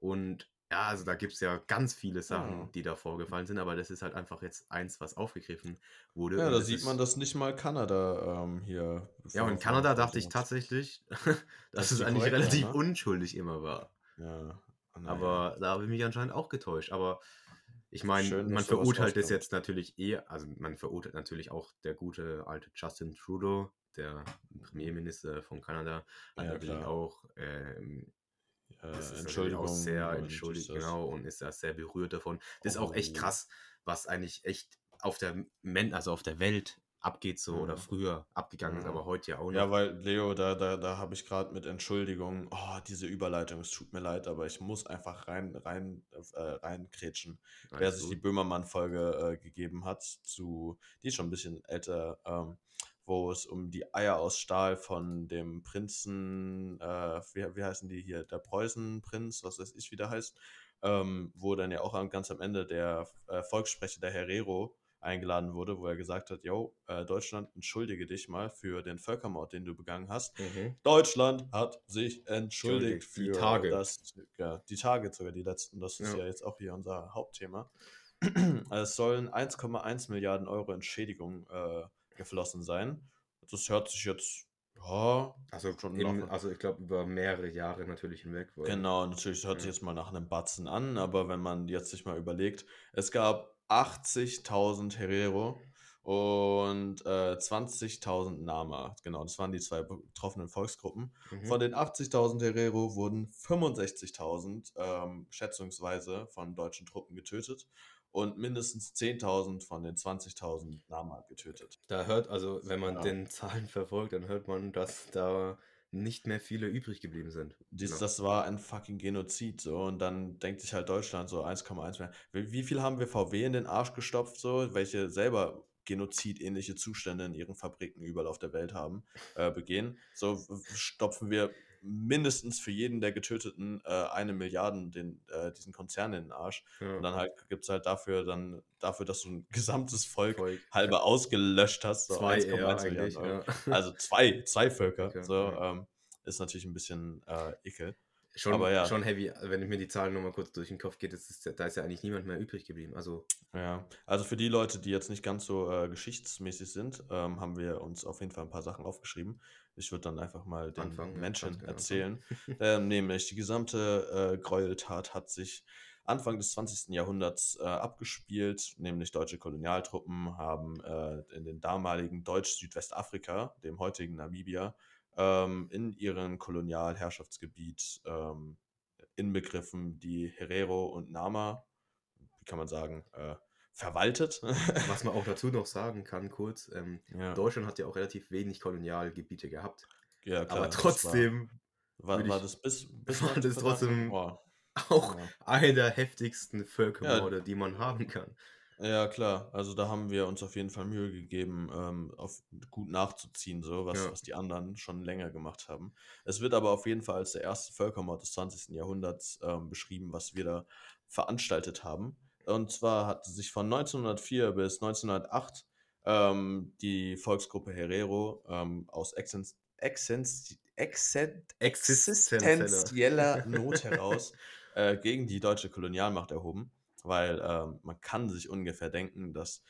Und ja, also da gibt es ja ganz viele Sachen,
Ja.
die da vorgefallen sind, aber das ist halt einfach jetzt eins, was aufgegriffen wurde.
Ja, da sieht
ist,
man, dass nicht mal Kanada ähm, hier.
Ja, und in Kanada dachte ich tatsächlich, dass
ist
es eigentlich relativ
ne?
unschuldig immer war.
Ja, naja.
Aber da habe ich mich anscheinend auch getäuscht. Aber ich meine,
Schön,
man verurteilt es jetzt natürlich eher, also man verurteilt natürlich auch der gute alte Justin Trudeau, der Premierminister von Kanada, hat
Ja,
natürlich
klar.
auch ähm,
Äh,
das ist
Entschuldigung.
auch sehr entschuldigt, genau, und ist da sehr berührt davon. Das ist auch echt
Oh.
krass, was eigentlich echt auf der Men also auf der Welt abgeht so oder
Mhm.
früher abgegangen ist,
Mhm.
aber heute ja auch noch.
Ja, weil Leo, da, da, da habe ich gerade mit Entschuldigung, oh, diese Überleitung, es tut mir leid, aber ich muss einfach rein, rein, äh, reinkrätschen. Wer
Alles
sich die. Böhmermann-Folge äh, gegeben hat, zu, die ist schon ein bisschen älter, ähm, wo es um die Eier aus Stahl von dem Prinzen, äh, wie, wie heißen die hier, der Preußenprinz, was weiß ich, wie der heißt, ähm, wo dann ja auch ganz am Ende der äh, Volkssprecher, der Herrero, eingeladen wurde, wo er gesagt hat, yo, äh, Deutschland, entschuldige dich mal für den Völkermord, den du begangen hast.
Mhm.
Deutschland hat sich entschuldigt
Entschuldigt. Die
für
Tage.
das, ja, die Tage sogar, die letzten, das ist
Ja.
ja, jetzt auch hier unser Hauptthema. es sollen 1,1 Milliarden Euro Entschädigung äh, geflossen sein. Das hört sich jetzt, ja,
Also,
Schon noch-
also ich glaube über mehrere Jahre natürlich hinweg. weil-
Genau, natürlich hört sich
Ja.
jetzt mal nach einem Batzen an, aber wenn man jetzt sich mal überlegt, es gab 80.000 Herero und äh, 20.000 Nama. Genau, das waren die zwei betroffenen Volksgruppen.
Mhm.
Von den 80.000 Herero wurden 65.000 ähm, schätzungsweise von deutschen Truppen getötet und mindestens 10.000 von den 20.000 Nama getötet.
Da hört, also wenn man
Ja.
den Zahlen verfolgt, dann hört man, dass da nicht mehr viele übrig geblieben sind.
Dies,
Genau.
Das war ein fucking Genozid, so. Und dann denkt sich halt Deutschland so 1,1 mehr. Wie, wie viel haben wir VW in den Arsch gestopft, so, welche selber genozidähnliche Zustände in ihren Fabriken überall auf der Welt haben, äh, begehen. So stopfen wir mindestens für jeden der Getöteten äh, eine Milliarde den, äh, diesen Konzern in den Arsch.
Ja.
Und dann halt gibt es halt dafür, dann, dafür, dass du ein gesamtes Volk
Volk.
halber ausgelöscht hast. So
Zwei
1,1
eher eigentlich. Ja.
Also zwei, zwei Völker.
Okay,
so,
ja.
ähm, ist natürlich ein bisschen äh, ekel.
Schon,
Aber ja.
schon heavy, wenn ich mir die Zahlen nochmal kurz durch den Kopf geht, ist, da ist ja eigentlich niemand mehr übrig geblieben. Also,
Ja, also für die Leute, die jetzt nicht ganz so äh, geschichtsmäßig sind, ähm, haben wir uns auf jeden Fall ein paar Sachen aufgeschrieben. Ich würde dann einfach mal den
Anfangen, ja,
Menschen
kannst gerne
erzählen. ähm, nämlich die gesamte äh, Gräueltat hat sich Anfang des 20. Jahrhunderts äh, abgespielt, nämlich deutsche Kolonialtruppen haben äh, in den damaligen Deutsch-Südwestafrika, dem heutigen Namibia, ähm, in ihrem Kolonialherrschaftsgebiet ähm, inbegriffen die Herero und Nama, wie kann man sagen, äh, verwaltet.
was man auch dazu noch sagen kann, kurz, ähm,
ja,
Deutschland hat ja auch relativ wenig Kolonialgebiete gehabt.
ja, klar,
aber trotzdem
war, war, war das bis, bis
war das trotzdem-
Boah,
auch
ja.
einer der heftigsten Völkermorde, die man haben kann.
Ja, klar. Also da haben wir uns auf jeden Fall Mühe gegeben, ähm, auf gut nachzuziehen, so was,
Ja.
was die anderen schon länger gemacht haben. Es wird aber auf jeden Fall als der erste Völkermord des 20. Jahrhunderts ähm, beschrieben, was wir da veranstaltet haben. Und zwar hat sich von 1904 bis 1908 ähm, die Volksgruppe Herero ähm, aus
Existenzieller.
Not heraus äh, gegen die deutsche Kolonialmacht erhoben, weil ähm, man kann sich ungefähr denken, dass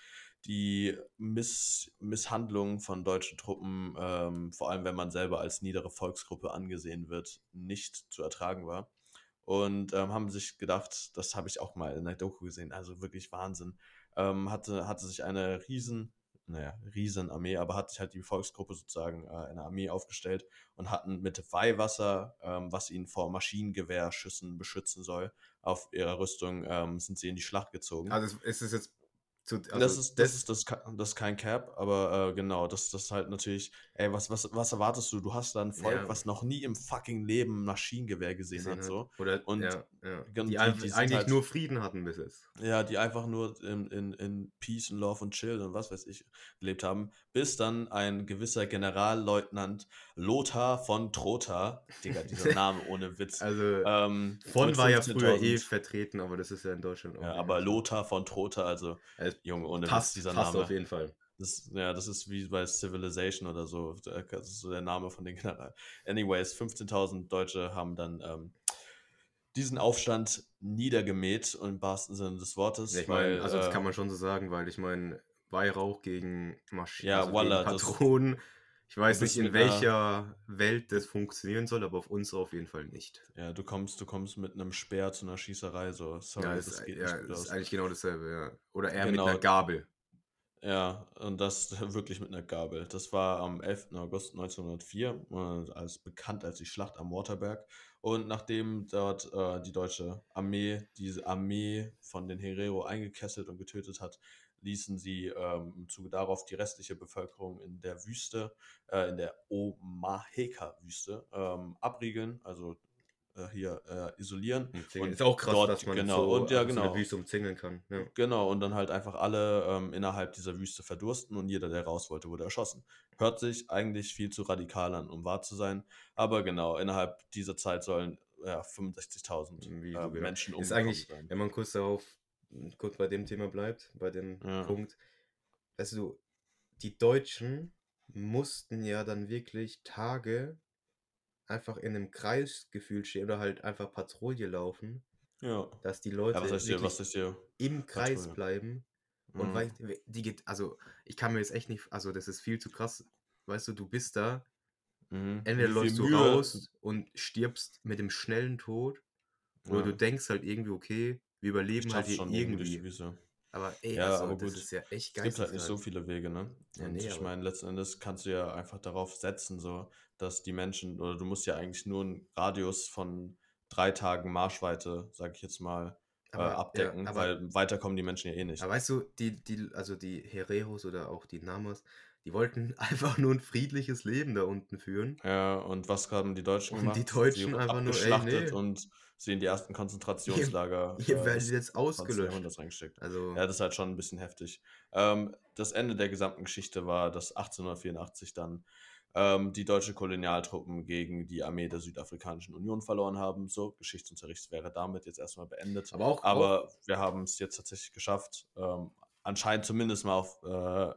die Miss Misshandlungen von deutschen Truppen, ähm, vor allem wenn man selber als niedere Volksgruppe angesehen wird, nicht zu ertragen war. Und ähm, haben sich gedacht, das habe ich auch mal in der Doku gesehen, also wirklich Wahnsinn, ähm, hatte, hatte sich eine riesen, naja, Riesenarmee, aber hat sich halt die Volksgruppe sozusagen äh, eine Armee aufgestellt und hatten mit Weihwasser, ähm, was ihnen vor Maschinengewehrschüssen beschützen soll, auf ihrer Rüstung ähm, sind sie in die Schlacht gezogen.
Also es ist jetzt zu, also
das, ist, das, ist, das, ist das ist kein Cap, aber äh, genau, das, das ist halt natürlich, ey, was, was, was erwartest du? Du hast da ein Volk,
Ja.
was noch nie im fucking Leben Maschinengewehr gesehen,
gesehen
hat,
hat.
so.
Oder
Und
ja, ja.
die-
die,
die
ein-
sind
eigentlich
halt-
nur Frieden hatten bis jetzt.
Ja, die einfach nur in, in, in Peace and Love und Chill und was weiß ich gelebt haben, bis dann ein gewisser Generalleutnant Lothar von Trotha, Digga, dieser Name ohne Witz,
Also
ähm,
von war ja früher eh
15.000
vertreten, aber das ist ja in Deutschland auch.
Ja, aber. Lothar von Trotha, also Junge, ohne
passt,
dieser
passt
Name.
auf jeden Fall.
Das, ja, das ist wie bei Civilization oder so. Das ist so der Name von den General. Anyways, 15.000 Deutsche haben dann ähm, diesen Aufstand niedergemäht im wahrsten Sinne des Wortes.
Ja, ich meine, also das
äh,
kann man schon so sagen, weil ich meine, Weihrauch gegen Maschinen,
Ja,
also gegen
das-
Patronen. Ich weiß nicht, in welcher Welt das funktionieren soll, aber auf unserer auf jeden Fall nicht.
Ja, du kommst, du kommst mit einem Speer zu einer Schießerei, so. Sorry,
ja,
das,
ist,
geht
ja,
nicht gut
ist
aus.
eigentlich genau dasselbe, ja. Oder eher
Genau.
mit einer Gabel.
Ja, und das wirklich mit einer Gabel. Das war am 11. August 1904, äh, als bekannt als die Schlacht am Waterberg. Und nachdem dort äh, die deutsche Armee diese Armee von den Herero eingekesselt und getötet hat, ließen sie ähm, im Zuge darauf die restliche Bevölkerung in der Wüste, äh, in der Omaheka-Wüste, ähm, abriegeln, also äh, hier äh, isolieren. Und
ist auch krass,
dort-
dass man
genau,
so,
und ja, genau.
eine Wüste umzingeln kann. Ja.
Genau, und dann halt einfach alle ähm, innerhalb dieser Wüste verdursten und jeder, der raus wollte, wurde erschossen. Hört sich eigentlich viel zu radikal an, um wahr zu sein. Aber genau, innerhalb dieser Zeit sollen ja, 65.000
Wie
äh. Menschen
Ist
umgekommen
eigentlich,
sein.
wenn man kurz darauf, kurz bei dem Thema bleibt, bei dem
Ja.
Punkt, weißt du, die Deutschen mussten ja dann wirklich Tage einfach in einem Kreis gefühlt stehen oder halt einfach Patrouille laufen,
Ja.
dass die Leute
ja, hier,
im Kreis
Patrouille?
bleiben und
Mhm.
weißt, die geht, also ich kann mir jetzt echt nicht, also das ist viel zu krass, weißt du, du bist da,
Mhm.
entweder läufst du
Mühe-
raus und stirbst mit dem schnellen Tod oder
Ja.
du denkst halt irgendwie, okay, wir überleben halt hier
schon irgendwie
irgendwie.
die.
Aber ey,
Ja,
also
aber
das
gut.
ist ja echt
Es gibt halt nicht so viele Wege, ne?
Ja,
Und
nee,
ich meine, letzten Endes kannst du ja einfach darauf setzen, so, dass die Menschen, oder du musst ja eigentlich nur einen Radius von drei Tagen Marschweite, sag ich jetzt mal, äh,
aber ja,
abdecken,
aber
weil weiter kommen die Menschen ja eh nicht.
Aber weißt du, die, die, also die Hereros oder auch die Namas, die wollten einfach nur ein friedliches Leben da unten führen.
Ja, und was haben die Deutschen
Und die
gemacht? Sie
Deutschen
wurden
einfach nur, ey, nee,
und sie in die ersten Konzentrationslager
ihr
äh,
werdet
des
jetzt
20.
ausgelöscht.
Reingesteckt.
Also,
Ja, das ist halt schon ein bisschen heftig. Ähm, das Ende der gesamten Geschichte war, dass 1884 dann ähm, die deutsche Kolonialtruppen gegen die Armee der Südafrikanischen Union verloren haben. So, Geschichtsunterricht wäre damit jetzt erstmal beendet.
aber auch, auch,
Aber wir haben es jetzt tatsächlich geschafft, ähm, anscheinend zumindest mal auf, äh,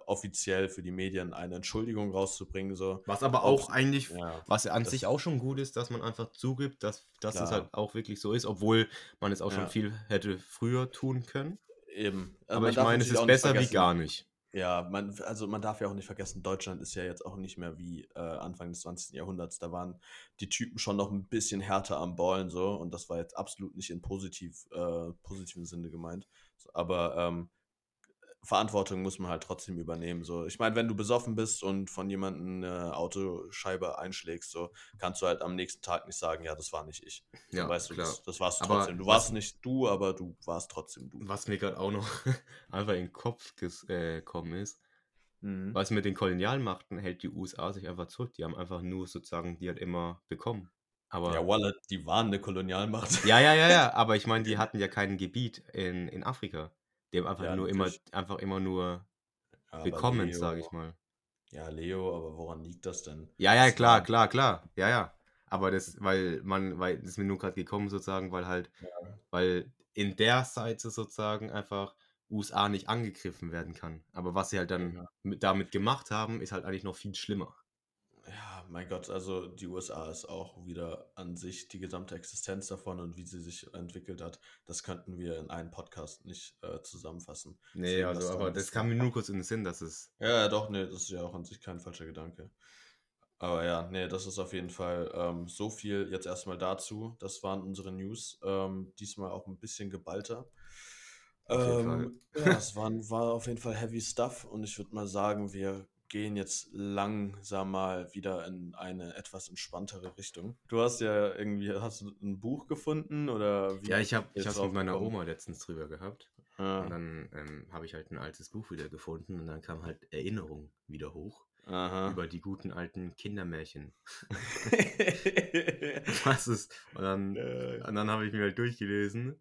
offiziell für die Medien eine Entschuldigung rauszubringen. So,
was aber
ob,
auch eigentlich,
ja,
was an sich auch schon gut ist, dass man einfach zugibt, dass, dass es halt
klar,
auch wirklich so ist, obwohl man es auch schon
ja,
viel hätte früher tun können.
eben. Also
Aber
man
ich meine, es ist besser wie gar nicht.
Ja, man, also man darf ja auch nicht vergessen, Deutschland ist ja jetzt auch nicht mehr wie äh, Anfang des 20. Jahrhunderts. Da waren die Typen schon noch ein bisschen härter am Ballen so und das war jetzt absolut nicht in positiv, äh, positiven Sinne gemeint. Aber ähm, Verantwortung muss man halt trotzdem übernehmen. So. Ich meine, wenn du besoffen bist und von jemandem eine Autoscheibe einschlägst, so kannst du halt am nächsten Tag nicht sagen, ja, das war nicht ich. So
Ja,
weißt du, das, das warst du
Aber
trotzdem. Du warst nicht du, aber du warst trotzdem du.
was mir gerade auch noch einfach in den Kopf äh, gekommen ist,
Mhm.
was mit den Kolonialmachten hält die USA sich einfach zurück. Die haben einfach nur sozusagen die halt immer bekommen.
Ja,
Aber
Wallet, die waren eine Kolonialmacht.
ja, ja, ja, ja, aber ich meine, die hatten ja kein Gebiet in, in Afrika. Die haben einfach
Ja,
nur immer,
natürlich.
einfach immer nur
Aber
bekommen, sage ich mal.
ja, Leo, aber woran liegt das denn?
Ja, ja, klar, klar, klar. Ja, ja. Aber das, weil man, weil das ist mir nur gerade gekommen sozusagen, weil halt,
ja,
weil in der Seite sozusagen einfach USA nicht angegriffen werden kann. Aber was sie halt dann
ja.
mit, damit gemacht haben, ist halt eigentlich noch viel schlimmer.
Mein Gott, also die USA ist auch wieder an sich die gesamte Existenz davon und wie sie sich entwickelt hat, das könnten wir in einem Podcast nicht äh, zusammenfassen.
Nee,
Deswegen
also, aber das kam mir nur kurz in den Sinn, dass es.
Ja, doch, nee, das ist ja auch an sich kein falscher Gedanke. Aber ja, nee, das ist auf jeden Fall ähm, so viel jetzt erstmal dazu. Das waren unsere News. Ähm, diesmal auch ein bisschen geballter. Ähm, ja, es waren, war auf jeden Fall heavy stuff und ich würde mal sagen, wir gehen jetzt langsam mal wieder in eine etwas entspanntere Richtung. Du hast ja irgendwie, hast du ein Buch gefunden oder wie
Ja, ich habe ich hab's mit meiner? Oma letztens drüber gehabt. Und
Ja,
dann ähm, habe ich halt ein altes Buch wieder gefunden und dann kam halt Erinnerung wieder hoch
aha.
über die guten alten Kindermärchen. Was ist? Und dann,
Äh,
und dann habe ich mir halt durchgelesen,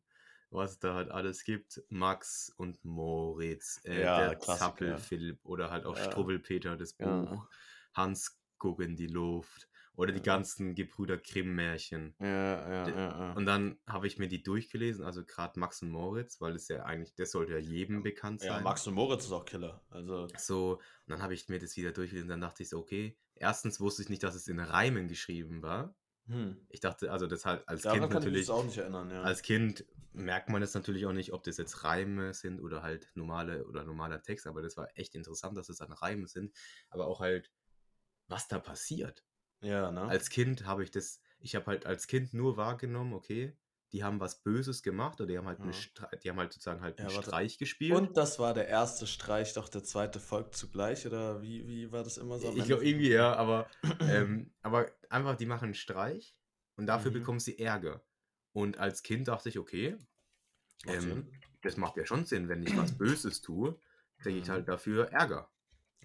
was es da halt alles gibt. Max und Moritz, äh,
ja,
der
Klassiker.
Zappel-Philipp oder halt auch
Ja,
Struwwelpeter, das Buch,
ja,
Hans guck in die Luft oder die
ja,
ganzen Gebrüder Grimm-Märchen.
ja, ja, ja, ja.
Und dann habe ich mir die durchgelesen, also gerade Max und Moritz, weil es ja eigentlich, das sollte ja jedem bekannt
Ja,
sein.
Max und Moritz ist auch Killer. Also,
So, und dann habe ich mir das wieder durchgelesen, dann dachte ich so, okay, erstens wusste ich nicht, dass es in Reimen geschrieben war.
hm.
Ich dachte, also das halt als
Daran
Kind
ich
natürlich,
jetzt auch nicht erinnern, ja.
als Kind merkt man das natürlich auch nicht, ob das jetzt Reime sind oder halt normale oder normaler Text, aber das war echt interessant, dass es dann Reime sind, aber auch halt, was da passiert.
Ja, ne?
Als Kind habe ich das, ich habe halt als Kind nur wahrgenommen, okay, die haben was Böses gemacht oder die haben halt, eine
Ja.
Stre die haben halt sozusagen halt einen
Ja.
Streich gespielt.
Und das war der erste Streich, doch der zweite folgt zugleich, oder wie, wie war das immer so
Ich glaube irgendwie ja, aber, ähm, aber einfach, die machen einen Streich und dafür
Mhm.
bekommen sie Ärger. Und als Kind dachte ich, okay, ähm, das macht ja schon Sinn, wenn ich was Böses tue, kriege ich
Mhm.
halt dafür Ärger.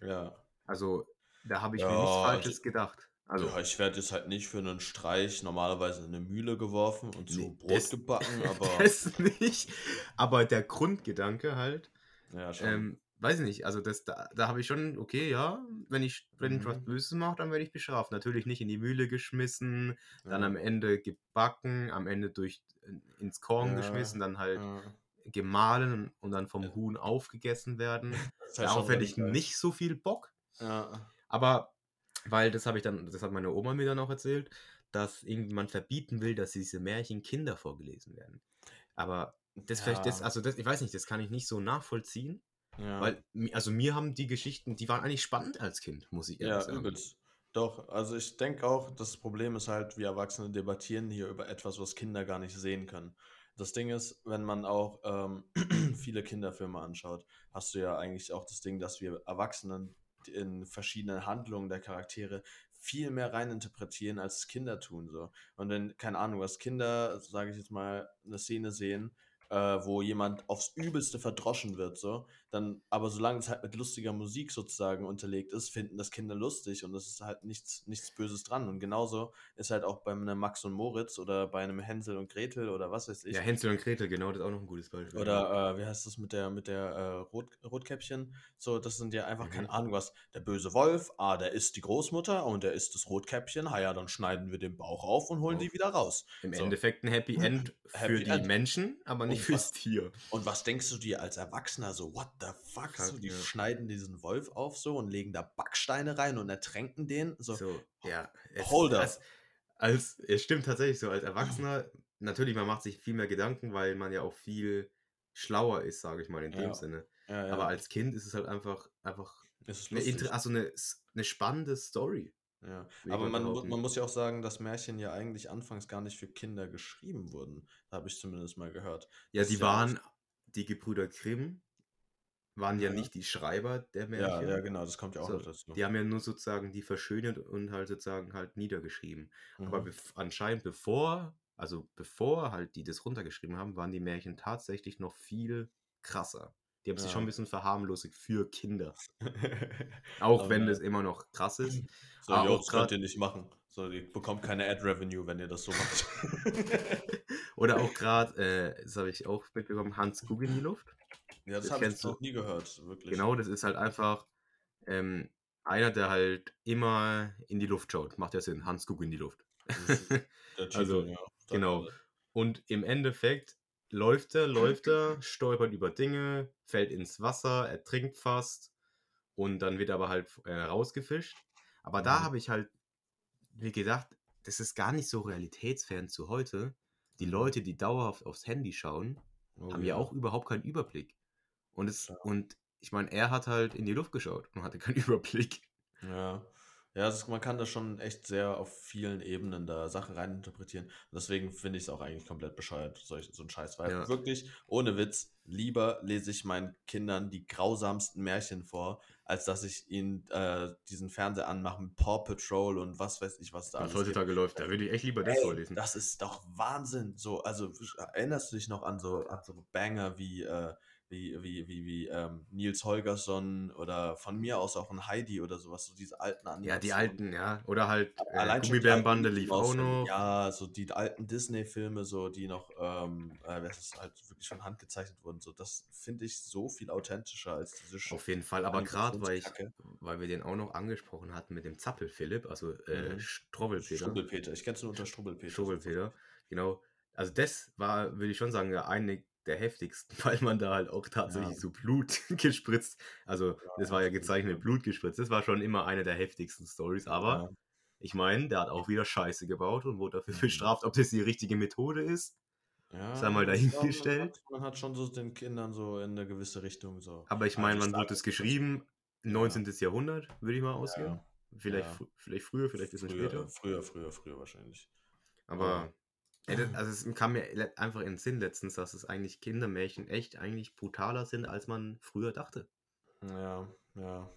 Ja.
Also da habe ich mir nichts
Ja,
Falsches
ich,
gedacht. Also,
ja, ich werde jetzt halt nicht für einen Streich normalerweise in eine Mühle geworfen und zu
nee,
Brot
das,
gebacken, aber
das nicht. Aber der Grundgedanke halt,
ja, schon.
ähm, weiß ich nicht, also das, da, da habe ich schon, okay, ja, wenn ich, wenn ich was
Mhm.
Böses mache, dann werde ich bestraft. Natürlich nicht in die Mühle geschmissen, dann am
Ja,
Ende gebacken, am Ende durch ins Korn
ja,
geschmissen, dann halt
ja.
gemahlen und dann vom
Ja,
Huhn aufgegessen werden.
Das halt
Darauf hätte ich nicht so viel Bock.
Ja.
Aber weil das habe ich dann, das hat meine Oma mir dann auch erzählt, dass irgendjemand verbieten will, dass diese Märchen Kinder vorgelesen werden. Aber das vielleicht, das,
Ja.
also das, ich weiß nicht, das kann ich nicht so nachvollziehen,
Ja.
weil, also mir haben die Geschichten, die waren eigentlich spannend als Kind, muss ich ehrlich
Ja,
sagen.
übelst. Doch, also ich denke auch, das Problem ist halt, wir Erwachsene debattieren hier über etwas, was Kinder gar nicht sehen können. das Ding ist, wenn man auch ähm, viele Kinderfilme anschaut, hast du ja eigentlich auch das Ding, dass wir Erwachsenen in verschiedenen Handlungen der Charaktere viel mehr reininterpretieren, als Kinder tun. So. Und wenn, keine Ahnung, was Kinder, sage ich jetzt mal, eine Szene sehen, äh, wo jemand aufs Übelste verdroschen wird, so, dann, aber solange es halt mit lustiger Musik sozusagen unterlegt ist, finden das Kinder lustig und es ist halt nichts, nichts Böses dran. Und genauso ist halt auch bei einem Max und Moritz oder bei einem Hänsel und Gretel oder was weiß ich.
Ja, Hänsel und Gretel, genau, das ist auch noch ein gutes Beispiel.
Oder äh, wie heißt das mit der, mit der äh, Rot, Rotkäppchen? So, das sind ja einfach, mhm. keine Ahnung was, der böse Wolf, ah, der ist die Großmutter und der ist das Rotkäppchen, ah ja, dann schneiden wir den Bauch auf und holen oh. die wieder raus.
Im so. Endeffekt ein Happy End für Happy die End. Menschen, aber nicht fürs
was,
Tier.
Und was denkst du dir als Erwachsener so, what the fuck? so, die ja. schneiden diesen Wolf auf so und legen da Backsteine rein und ertränken den. So,
so ja.
Hold
Als, als, es stimmt tatsächlich so, als Erwachsener, natürlich, man macht sich viel mehr Gedanken, weil man ja auch viel schlauer ist, sage ich mal, in dem ja. Sinne. Ja. Aber als Kind ist es halt einfach, einfach eine, also eine, eine spannende Story.
Ja, aber man, man muss ja auch sagen, dass Märchen ja eigentlich anfangs gar nicht für Kinder geschrieben wurden. Da habe ich zumindest mal gehört.
Ja, das die waren, die Gebrüder Grimm waren ja, ja, nicht die Schreiber der
Märchen. Ja, ja, genau, das kommt ja auch so, noch dazu.
Die haben ja nur sozusagen die verschönert und halt sozusagen halt niedergeschrieben. Mhm. Aber be anscheinend bevor, also bevor halt die das runtergeschrieben haben, waren die Märchen tatsächlich noch viel krasser. Die haben ja. sich schon ein bisschen verharmlosigt für Kinder. auch wenn das immer noch krass ist.
So, jo, das könnt ihr nicht machen. So, ihr bekommt keine Ad-Revenue, wenn ihr das so macht.
Oder auch gerade, äh, das habe ich auch mitbekommen, Hans Guggen in die Luft.
Ja, das, das habe ich noch nie gehört, wirklich.
Genau, das ist halt einfach ähm, einer, der halt immer in die Luft schaut. Macht ja Sinn, Hans guckt in die Luft. Titel, also, ja, genau. Und im Endeffekt läuft er, läuft er, stolpert über Dinge, fällt ins Wasser, ertrinkt fast und dann wird er aber halt äh, rausgefischt. Aber mhm. da habe ich halt mir gedacht, das ist gar nicht so realitätsfern zu heute. Die mhm. Leute, die dauerhaft aufs Handy schauen, oh, haben ja. ja auch überhaupt keinen Überblick. Und, es, ja. und ich meine, er hat halt in die Luft geschaut und hatte keinen Überblick.
Ja. Ja, ist, man kann da schon echt sehr auf vielen Ebenen da Sachen reininterpretieren. Und deswegen finde ich es auch eigentlich komplett bescheuert, solch, so ein Scheiß. Weil ja. wirklich, ohne Witz, lieber lese ich meinen Kindern die grausamsten Märchen vor, als dass ich ihnen äh, diesen Fernseher anmache mit Paw Patrol und was weiß ich, was da
was heutzutage läuft. Da würde ich echt lieber das vorlesen.
Das ist doch Wahnsinn. So, also erinnerst du dich noch an so, an so Banger wie äh, wie, wie, wie, wie ähm, Nils Holgersson oder von mir aus auch ein Heidi oder sowas, so diese alten
Animationen. Ja, die alten, ja. Oder halt äh, Gummibärenbande lief auch noch.
Ja, so die alten Disney-Filme, so die noch, ähm, äh, das ist halt wirklich von Hand gezeichnet wurden, so das finde ich so viel authentischer als diese
Sch Auf jeden Fall, aber gerade weil, weil wir den auch noch angesprochen hatten mit dem Zappel-Philipp, also äh, mhm. Strubbelpeter.
Strubbelpeter, ich kenne es nur unter Strubbelpeter.
Strubbelpeter, genau. Also das war, würde ich schon sagen, eine der heftigsten, weil man da halt auch tatsächlich ja. so Blut gespritzt. Also, ja, das war ja gezeichnet Blut gespritzt. Das war schon immer eine der heftigsten Stories. Aber ja. ich meine, der hat auch wieder Scheiße gebaut und wurde dafür bestraft. Ob das die richtige Methode ist, ja, sei mal dahingestellt.
Man, man, hat schon so den Kindern so in eine gewisse Richtung so.
Aber ich meine, man wurde es geschrieben, 19. Jahrhundert, würde ich mal ausgehen. Vielleicht, vielleicht früher, vielleicht ein bisschen
früher,
später.
Früher, früher, früher wahrscheinlich.
Aber also es kam mir einfach in den Sinn letztens, dass es eigentlich Kindermärchen echt eigentlich brutaler sind, als man früher dachte.
Ja, ja.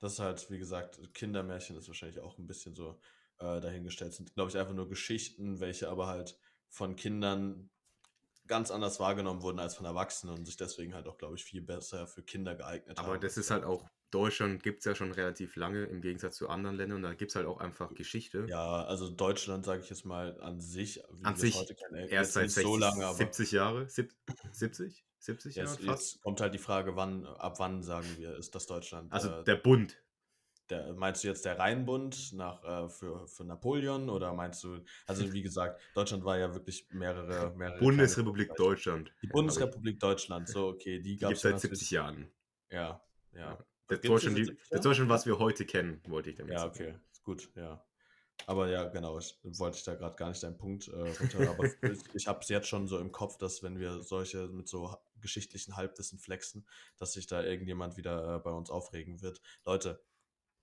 Das ist halt, wie gesagt, Kindermärchen ist wahrscheinlich auch ein bisschen so äh, dahingestellt. Sind, glaube ich, einfach nur Geschichten, welche aber halt von Kindern ganz anders wahrgenommen wurden als von Erwachsenen und sich deswegen halt auch, glaube ich, viel besser für Kinder geeignet
aber haben. Aber das ist halt auch Deutschland gibt es ja schon relativ lange im Gegensatz zu anderen Ländern. Da gibt es halt auch einfach Geschichte.
Ja, also Deutschland, sage ich jetzt mal, an sich,
wie an sich heute kennen, erst seit 60, so lange, aber 70 Jahre, 70, 70
Jahre jetzt, fast. Jetzt kommt halt die Frage, wann, ab wann sagen wir, ist das Deutschland?
Also äh, der Bund.
Der, meinst du jetzt der Rheinbund nach, äh, für, für Napoleon oder meinst du, also wie gesagt, Deutschland war ja wirklich mehrere, mehrere
Bundesrepublik Deutschland.
Die Bundesrepublik Deutschland, so okay, die
gab es seit 70 Jahren.
Ja, ja.
Das war, schon die, das war schon, was wir heute kennen, wollte ich
damit ja, sagen. Ja, okay, gut, ja. Aber ja, genau, ich, wollte ich da gerade gar nicht deinen Punkt äh, runter, aber ich habe es jetzt schon so im Kopf, dass wenn wir solche mit so geschichtlichen Halbwissen flexen, dass sich da irgendjemand wieder äh, bei uns aufregen wird. Leute,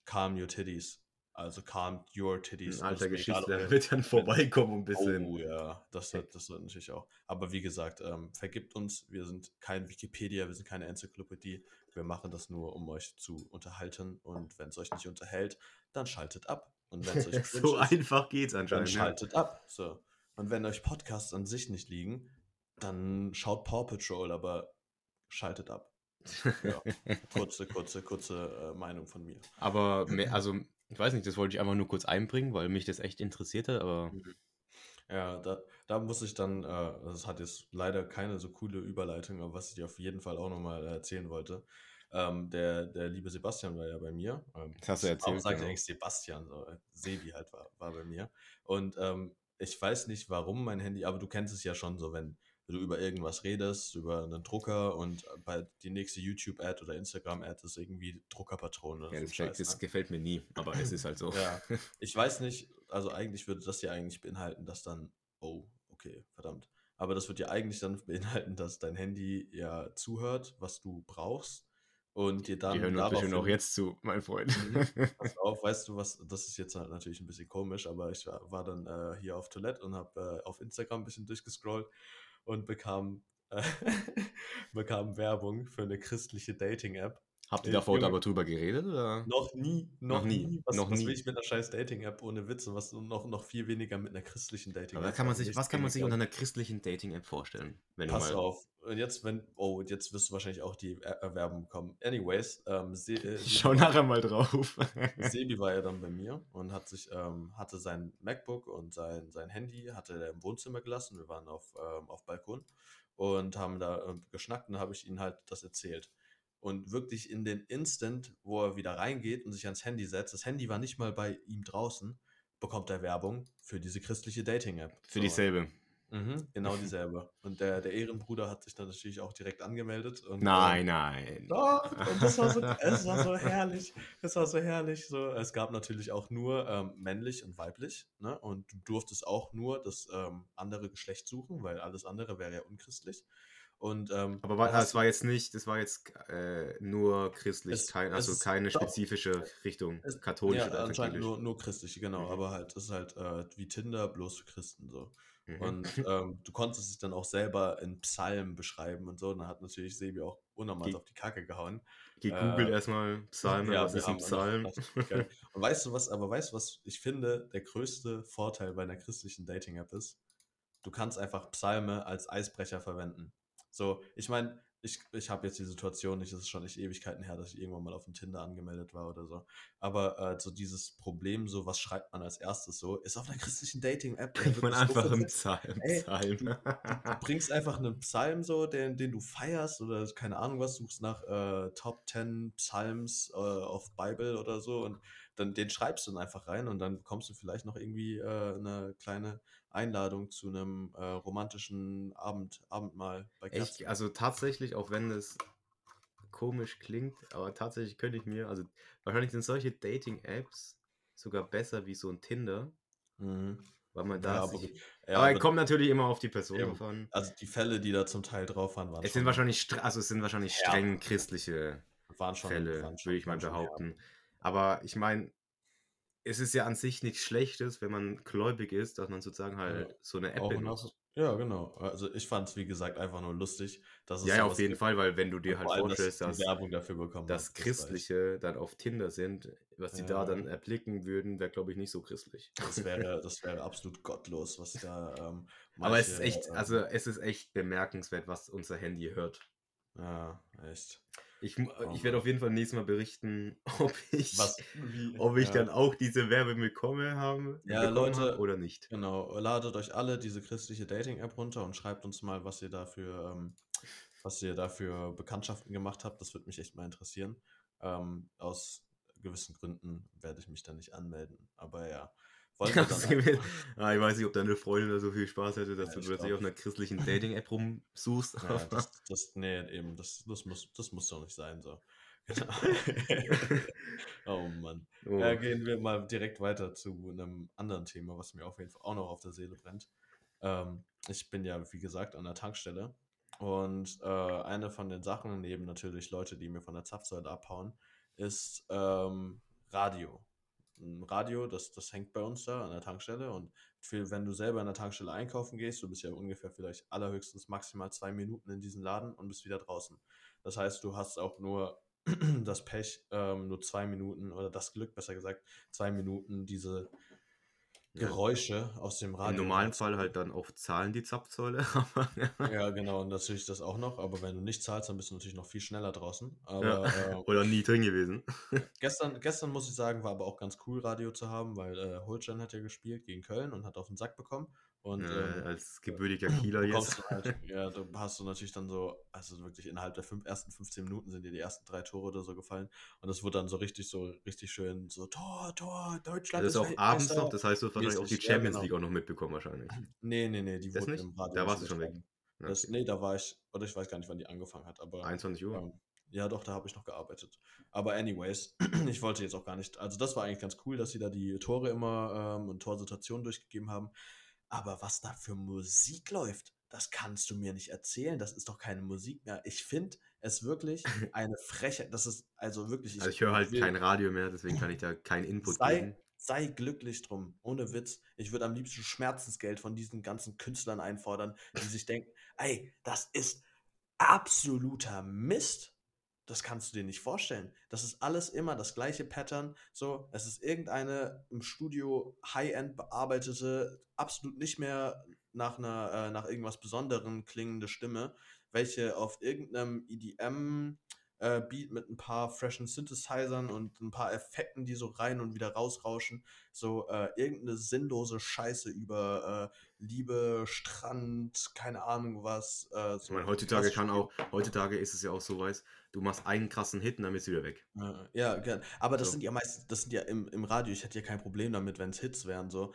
calm your titties. Also calm your titties.
Ein alter
ob
Geschichtslehrer wird dann vorbeikommen ein bisschen.
Oh ja, das wird, das wird natürlich auch. Aber wie gesagt, ähm, vergibt uns, wir sind kein Wikipedia, wir sind keine Enzyklopädie. Wir machen das nur, um euch zu unterhalten. Und wenn es euch nicht unterhält, dann schaltet ab. Und wenn es euch
so
ist,
einfach geht's
dann
anscheinend. ne?
schaltet ab. So. Und wenn euch Podcasts an sich nicht liegen, dann schaut Paw Patrol, aber schaltet ab. Ja. Kurze, kurze, kurze äh, Meinung von mir.
Aber, mehr, also, ich weiß nicht, das wollte ich einfach nur kurz einbringen, weil mich das echt interessierte, aber
Ja, da, da muss ich dann, äh, das hat jetzt leider keine so coole Überleitung, aber was ich dir auf jeden Fall auch nochmal erzählen wollte. Ähm, der, der liebe Sebastian war ja bei mir. Ähm,
Das hast du erzählt,
Warum sagt
genau.
eigentlich Sebastian? So, äh, Sebi halt war, war bei mir. Und ähm, ich weiß nicht, warum mein Handy, aber du kennst es ja schon so, wenn du über irgendwas redest, über einen Drucker und bei die nächste YouTube-Ad oder Instagram-Ad ist irgendwie Druckerpatrone. oder
ja, das,
Scheiß,
das
ne?
gefällt mir nie. Aber es ist halt so.
Ja, ich weiß nicht, also eigentlich würde das ja eigentlich beinhalten, dass dann, oh, okay, verdammt. Aber das wird ja eigentlich dann beinhalten, dass dein Handy ja zuhört, was du brauchst und dir dann
Die hören bestimmt auch jetzt zu, mein Freund.
Mhm. Pass auf, weißt du was, das ist jetzt halt natürlich ein bisschen komisch, aber ich war, war dann äh, hier auf Toilette und habe äh, auf Instagram ein bisschen durchgescrollt und bekam, äh, bekam Werbung für eine christliche Dating-App.
Habt ihr
Äh,
davor
Junge.
aber drüber geredet? Oder?
Noch nie, noch,
Noch nie,
nie. Was,
noch
was
nie.
will ich mit einer scheiß Dating-App ohne Witz und was noch, noch viel weniger mit einer christlichen Dating-App?
Aber kann man
Also
sich, was kann man sich unter einer christlichen Dating-App vorstellen?
Pass auf. Und jetzt, wenn, oh, jetzt wirst du wahrscheinlich auch die Er- Erwerbung bekommen. Anyways, ähm, Se äh,
Ich schau nachher mal drauf.
Sebi war ja dann bei mir und hat sich, ähm, hatte sein MacBook und sein, sein Handy, hatte er im Wohnzimmer gelassen. Wir waren auf, ähm, auf Balkon und haben da ähm, geschnackt und da habe ich ihm halt das erzählt. Und wirklich in den Instant, wo er wieder reingeht und sich ans Handy setzt, das Handy war nicht mal bei ihm draußen, bekommt er Werbung für diese christliche Dating-App.
Für
So.
dieselbe.
Mhm, genau dieselbe. Und der, der Ehrenbruder hat sich dann natürlich auch direkt angemeldet. Und,
Nein,
ähm,
nein.
doch, und das war so, es war so herrlich. Es war so herrlich. So. Es gab natürlich auch nur ähm, männlich und weiblich. Ne? Und du durftest auch nur das ähm, andere Geschlecht suchen, weil alles andere wäre ja unchristlich. Und, ähm,
Aber war,
da hast
es war jetzt nicht, das war jetzt äh, nur christlich,
Es-
kein,
es
also
ist-
keine spezifische Richtung,
Es-
katholisch
ja,
oder
anscheinend nur, nur christliche, genau.
Mhm.
Aber halt, das ist halt äh, wie Tinder, bloß für Christen so.
Mhm.
Und ähm, du konntest es dann auch selber in Psalmen beschreiben und so. Und dann hat natürlich Sebi auch unnormal auf die Kacke gehauen.
Gegoogelt
äh,
erstmal Psalme,
Ja,
was ist ein Psalm?
Und weißt du was, aber weißt du was, ich finde, der größte Vorteil bei einer christlichen Dating-App ist, du kannst einfach Psalme als Eisbrecher verwenden. So, ich meine, ich, ich habe jetzt die Situation nicht, es ist schon nicht Ewigkeiten her, dass ich irgendwann mal auf dem Tinder angemeldet war oder so. Aber äh, so dieses Problem, so was schreibt man als erstes so, ist auf einer christlichen Dating-App.
Bringt man einfach
versetzt.
Psalm.
Ey,
Psalm.
Du bringst einfach einen Psalm so, den, den du feierst oder keine Ahnung was, suchst nach äh, Top 10 Psalms äh, auf Bible oder so und dann den schreibst du dann einfach rein und dann bekommst du vielleicht noch irgendwie äh, eine kleine Einladung zu einem äh, romantischen Abend, Abendmahl bei
Echt,
Kerzen.
also tatsächlich, auch wenn es komisch klingt, aber tatsächlich könnte ich mir, also wahrscheinlich sind solche Dating-Apps sogar besser wie so ein Tinder,
Mhm.
weil man
Ja,
da
aber,
sich,
ja,
aber
aber
kommt natürlich immer auf die Person
Eben.
an.
also die Fälle, die da zum Teil drauf waren, waren
Es sind wahrscheinlich, also es sind wahrscheinlich
Ja.
streng christliche
waren schon,
Fälle,
waren schon,
würde ich mal
waren schon
behaupten. Aber ich meine, es ist ja an sich nichts Schlechtes, wenn man gläubig ist, dass man sozusagen halt so eine App
Auch
benutzt.
ja, genau. Also ich fand es, wie gesagt, einfach nur lustig, dass es
Ja, ja, auf jeden
gibt.
Fall, weil wenn du dir halt vorstellst,
dass
dass,
hab, das
Christliche dann auf Tinder sind, was die da
Ja.
dann erblicken würden, wäre, glaube ich, nicht so christlich.
Das wäre, das wäre absolut gottlos, was da. Ähm,
Aber es ist
manche,
echt,
ähm,
also es ist echt bemerkenswert, was unser Handy hört.
Ja, echt.
Ich,
Oh
ich werde
Mann.
auf jeden Fall nächstes Mal berichten, ob ich,
Was, wie,
ob ich
ja,
dann auch diese Werbe bekomme haben,
Ja,
bekommen
Leute,
habe oder nicht.
Genau, ladet euch alle diese christliche Dating-App runter und schreibt uns mal, was ihr dafür, ähm, was ihr dafür Bekanntschaften gemacht habt. Das würde mich echt mal interessieren. Ähm, aus gewissen Gründen werde ich mich da nicht anmelden. Aber ja. Wollen wir dann
ah, ich weiß nicht, ob deine Freundin da so viel Spaß hätte, dass
Ja,
du
ich
plötzlich
glaub,
auf einer christlichen Dating-App rumsuchst.
Ja, das, das, nee, eben, das, das, muss, das muss doch nicht sein, so. Genau. oh Mann.
Oh.
Ja, gehen wir mal direkt weiter zu einem anderen Thema, was mir auf jeden Fall auch noch auf der Seele brennt. Ähm, ich bin ja, wie gesagt, an der Tankstelle und äh, eine von den Sachen, neben natürlich Leute, die mir von der Zapfsäule abhauen, ist ähm, Radio. Ein Radio, das, das hängt bei uns da an der Tankstelle und für, wenn du selber an der Tankstelle einkaufen gehst, du bist ja ungefähr vielleicht allerhöchstens maximal zwei Minuten in diesem Laden und bist wieder draußen. Das heißt, du hast auch nur das Pech, ähm, nur zwei Minuten oder das Glück, besser gesagt, zwei Minuten diese Geräusche aus dem Radio.
Im normalen Fall halt dann auch zahlen die Zapfsäule.
ja, genau, und natürlich das auch noch, aber wenn du nicht zahlst, dann bist du natürlich noch viel schneller draußen. Aber,
ja. äh, Oder nie drin gewesen.
gestern, gestern muss ich sagen, war aber auch ganz cool, Radio zu haben, weil äh, Holstein hat ja gespielt gegen Köln und hat auf den Sack bekommen. Und,
ja, ähm, als gebürtiger Kieler jetzt.
Halt, ja, da hast du natürlich dann so, also wirklich innerhalb der fünf, ersten 15 Minuten sind dir die ersten drei Tore oder so gefallen. Und das wurde dann so richtig, so richtig schön, so Tor, Tor, Deutschland.
Das ist auch abends noch, das heißt, du hast wahrscheinlich auch die Champions ja, genau. League auch noch mitbekommen, wahrscheinlich.
Nee, nee, nee, die
das wurde nicht? im Radio. Da warst du schon weg.
Das, okay. Nee, da war ich, oder ich weiß gar nicht, wann die angefangen hat, aber.
21 Uhr? Ähm,
ja, doch, da habe ich noch gearbeitet. Aber anyways, ich wollte jetzt auch gar nicht. Also, das war eigentlich ganz cool, dass sie da die Tore immer ähm, und Torsituationen durchgegeben haben. Aber was da für Musik läuft, das kannst du mir nicht erzählen. Das ist doch keine Musik mehr. Ich finde es wirklich eine Frechheit. Das ist also wirklich.
Ich, also ich höre halt kein Radio mehr, deswegen kann ich da keinen Input
sei,
geben.
Sei glücklich drum, ohne Witz. Ich würde am liebsten Schmerzensgeld von diesen ganzen Künstlern einfordern, die sich denken, ey, das ist absoluter Mist. Das kannst du dir nicht vorstellen. Das ist alles immer das gleiche Pattern. So, es ist irgendeine im Studio High-End bearbeitete, absolut nicht mehr nach einer, äh, nach irgendwas Besonderem klingende Stimme, welche auf irgendeinem EDM äh, Beat mit ein paar freshen Synthesizern und ein paar Effekten, die so rein und wieder rausrauschen, so äh, irgendeine sinnlose Scheiße über äh, Liebe, Strand, keine Ahnung was. Äh,
so ich meine, heutzutage kann auch, heutzutage ist es ja auch so, weißt du machst einen krassen Hit und dann bist du wieder weg.
Ja, gern. Aber das so. sind ja meistens, das sind ja im, im Radio, ich hätte ja kein Problem damit, wenn es Hits wären, so,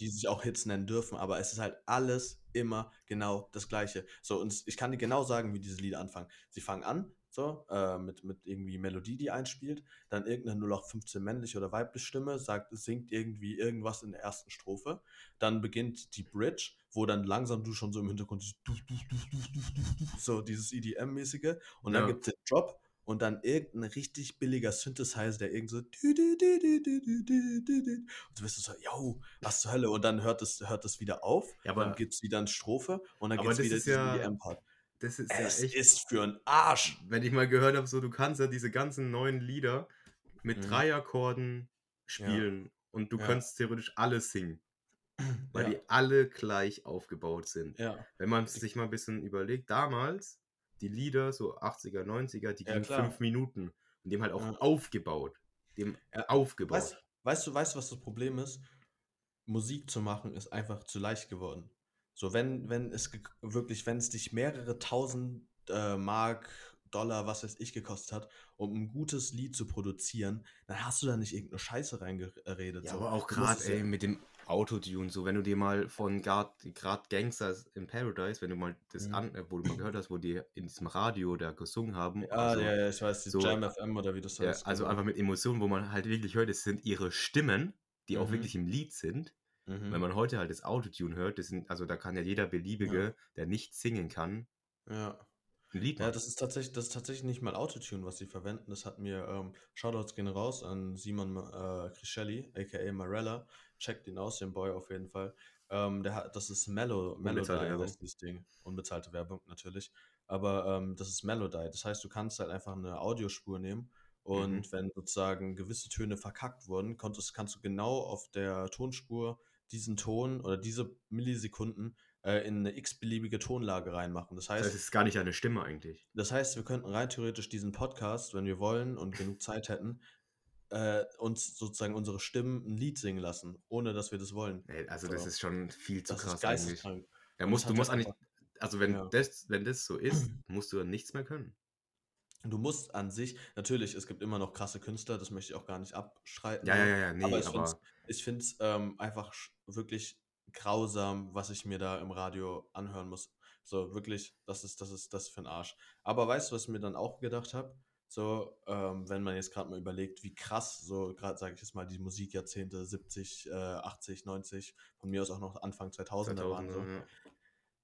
die sich auch Hits nennen dürfen, aber es ist halt alles immer genau das Gleiche. So, und ich kann dir genau sagen, wie diese Lieder anfangen. Sie fangen an, so, äh, mit, mit irgendwie Melodie, die einspielt, dann irgendeine 0815 männliche oder weibliche Stimme sagt, singt irgendwie irgendwas in der ersten Strophe, dann beginnt die Bridge, wo dann langsam du schon so im Hintergrund so dieses EDM-mäßige und dann ja. gibt es den Drop und dann irgendein richtig billiger Synthesizer, der irgend so und du bist so, yo, was zur Hölle? Und dann hört es, hört es wieder auf,
ja, aber,
dann gibt es wieder eine Strophe und dann gibt es wieder diesen
ja,
EDM-Part.
Das ist
es
ja echt,
ist für einen Arsch.
Wenn ich mal gehört habe, so du kannst ja diese ganzen neuen Lieder mit mhm. drei Akkorden spielen ja. und du ja. kannst theoretisch alles singen. Weil ja. die alle gleich aufgebaut sind.
Ja.
Wenn man sich mal ein bisschen überlegt, damals, die Lieder, so 80er, 90er, die gingen fünf Minuten und haben halt auch aufgebaut. Dem aufgebaut.
Weißt, weißt du, weißt du, was das Problem ist? Musik zu machen ist einfach zu leicht geworden. So, wenn, wenn es wirklich, wenn es dich mehrere tausend äh, Mark, Dollar, was weiß ich, gekostet hat, um ein gutes Lied zu produzieren, dann hast du da nicht irgendeine Scheiße reingeredet.
Ja,
so.
aber auch gerade, ey, mit dem Autotune, so wenn du dir mal von gerade Gangsters in Paradise, wenn du mal das mhm. an, wo du mal gehört hast, wo die in diesem Radio da gesungen haben.
Ja, also, ja, ja, ich weiß, die so, Jam FM oder wie das heißt.
Ja, also genau. einfach mit Emotionen, wo man halt wirklich hört, es sind ihre Stimmen, die mhm. auch wirklich im Lied sind. Mhm. Wenn man heute halt das Autotune hört, das sind, also da kann ja jeder Beliebige, ja. der nicht singen kann,
ja. ein Lied machen. Ja, das ist tatsächlich, das ist tatsächlich nicht mal Autotune, was sie verwenden. Das hat mir, ähm, Shoutouts gehen raus an Simon äh, Criselli, aka Marella. Checkt ihn aus, den Boy auf jeden Fall. Ähm, der hat, das ist Mellow, Melody, dieses Ding. Unbezahlte Werbung natürlich. Aber ähm, das ist Melody. Das heißt, du kannst halt einfach eine Audiospur nehmen und mhm. wenn sozusagen gewisse Töne verkackt wurden, konntest, kannst du genau auf der Tonspur diesen Ton oder diese Millisekunden äh, in eine x-beliebige Tonlage reinmachen. Das heißt,
das ist gar nicht eine Stimme eigentlich.
Das heißt, wir könnten rein theoretisch diesen Podcast, wenn wir wollen und genug Zeit hätten, äh, uns sozusagen unsere Stimmen ein Lied singen lassen, ohne dass wir das wollen.
Nee, also so. das ist schon viel zu
das
krass
ist geisteskrank.
Ja, musst, du musst eigentlich, also wenn, ja. das, wenn das so ist, musst du dann nichts mehr können.
Du musst an sich, natürlich, es gibt immer noch krasse Künstler, das möchte ich auch gar nicht abschreiten.
Ja, ja, ja, ja nee,
aber ich finde es ähm, einfach wirklich grausam, was ich mir da im Radio anhören muss. So, wirklich, das ist, das ist das für ein Arsch. Aber weißt du, was ich mir dann auch gedacht habe? So, ähm, wenn man jetzt gerade mal überlegt, wie krass, so gerade sage ich jetzt mal, die Musikjahrzehnte 70, äh, 80, 90, von mir aus auch noch Anfang 2000er 2000, waren. So. Ja.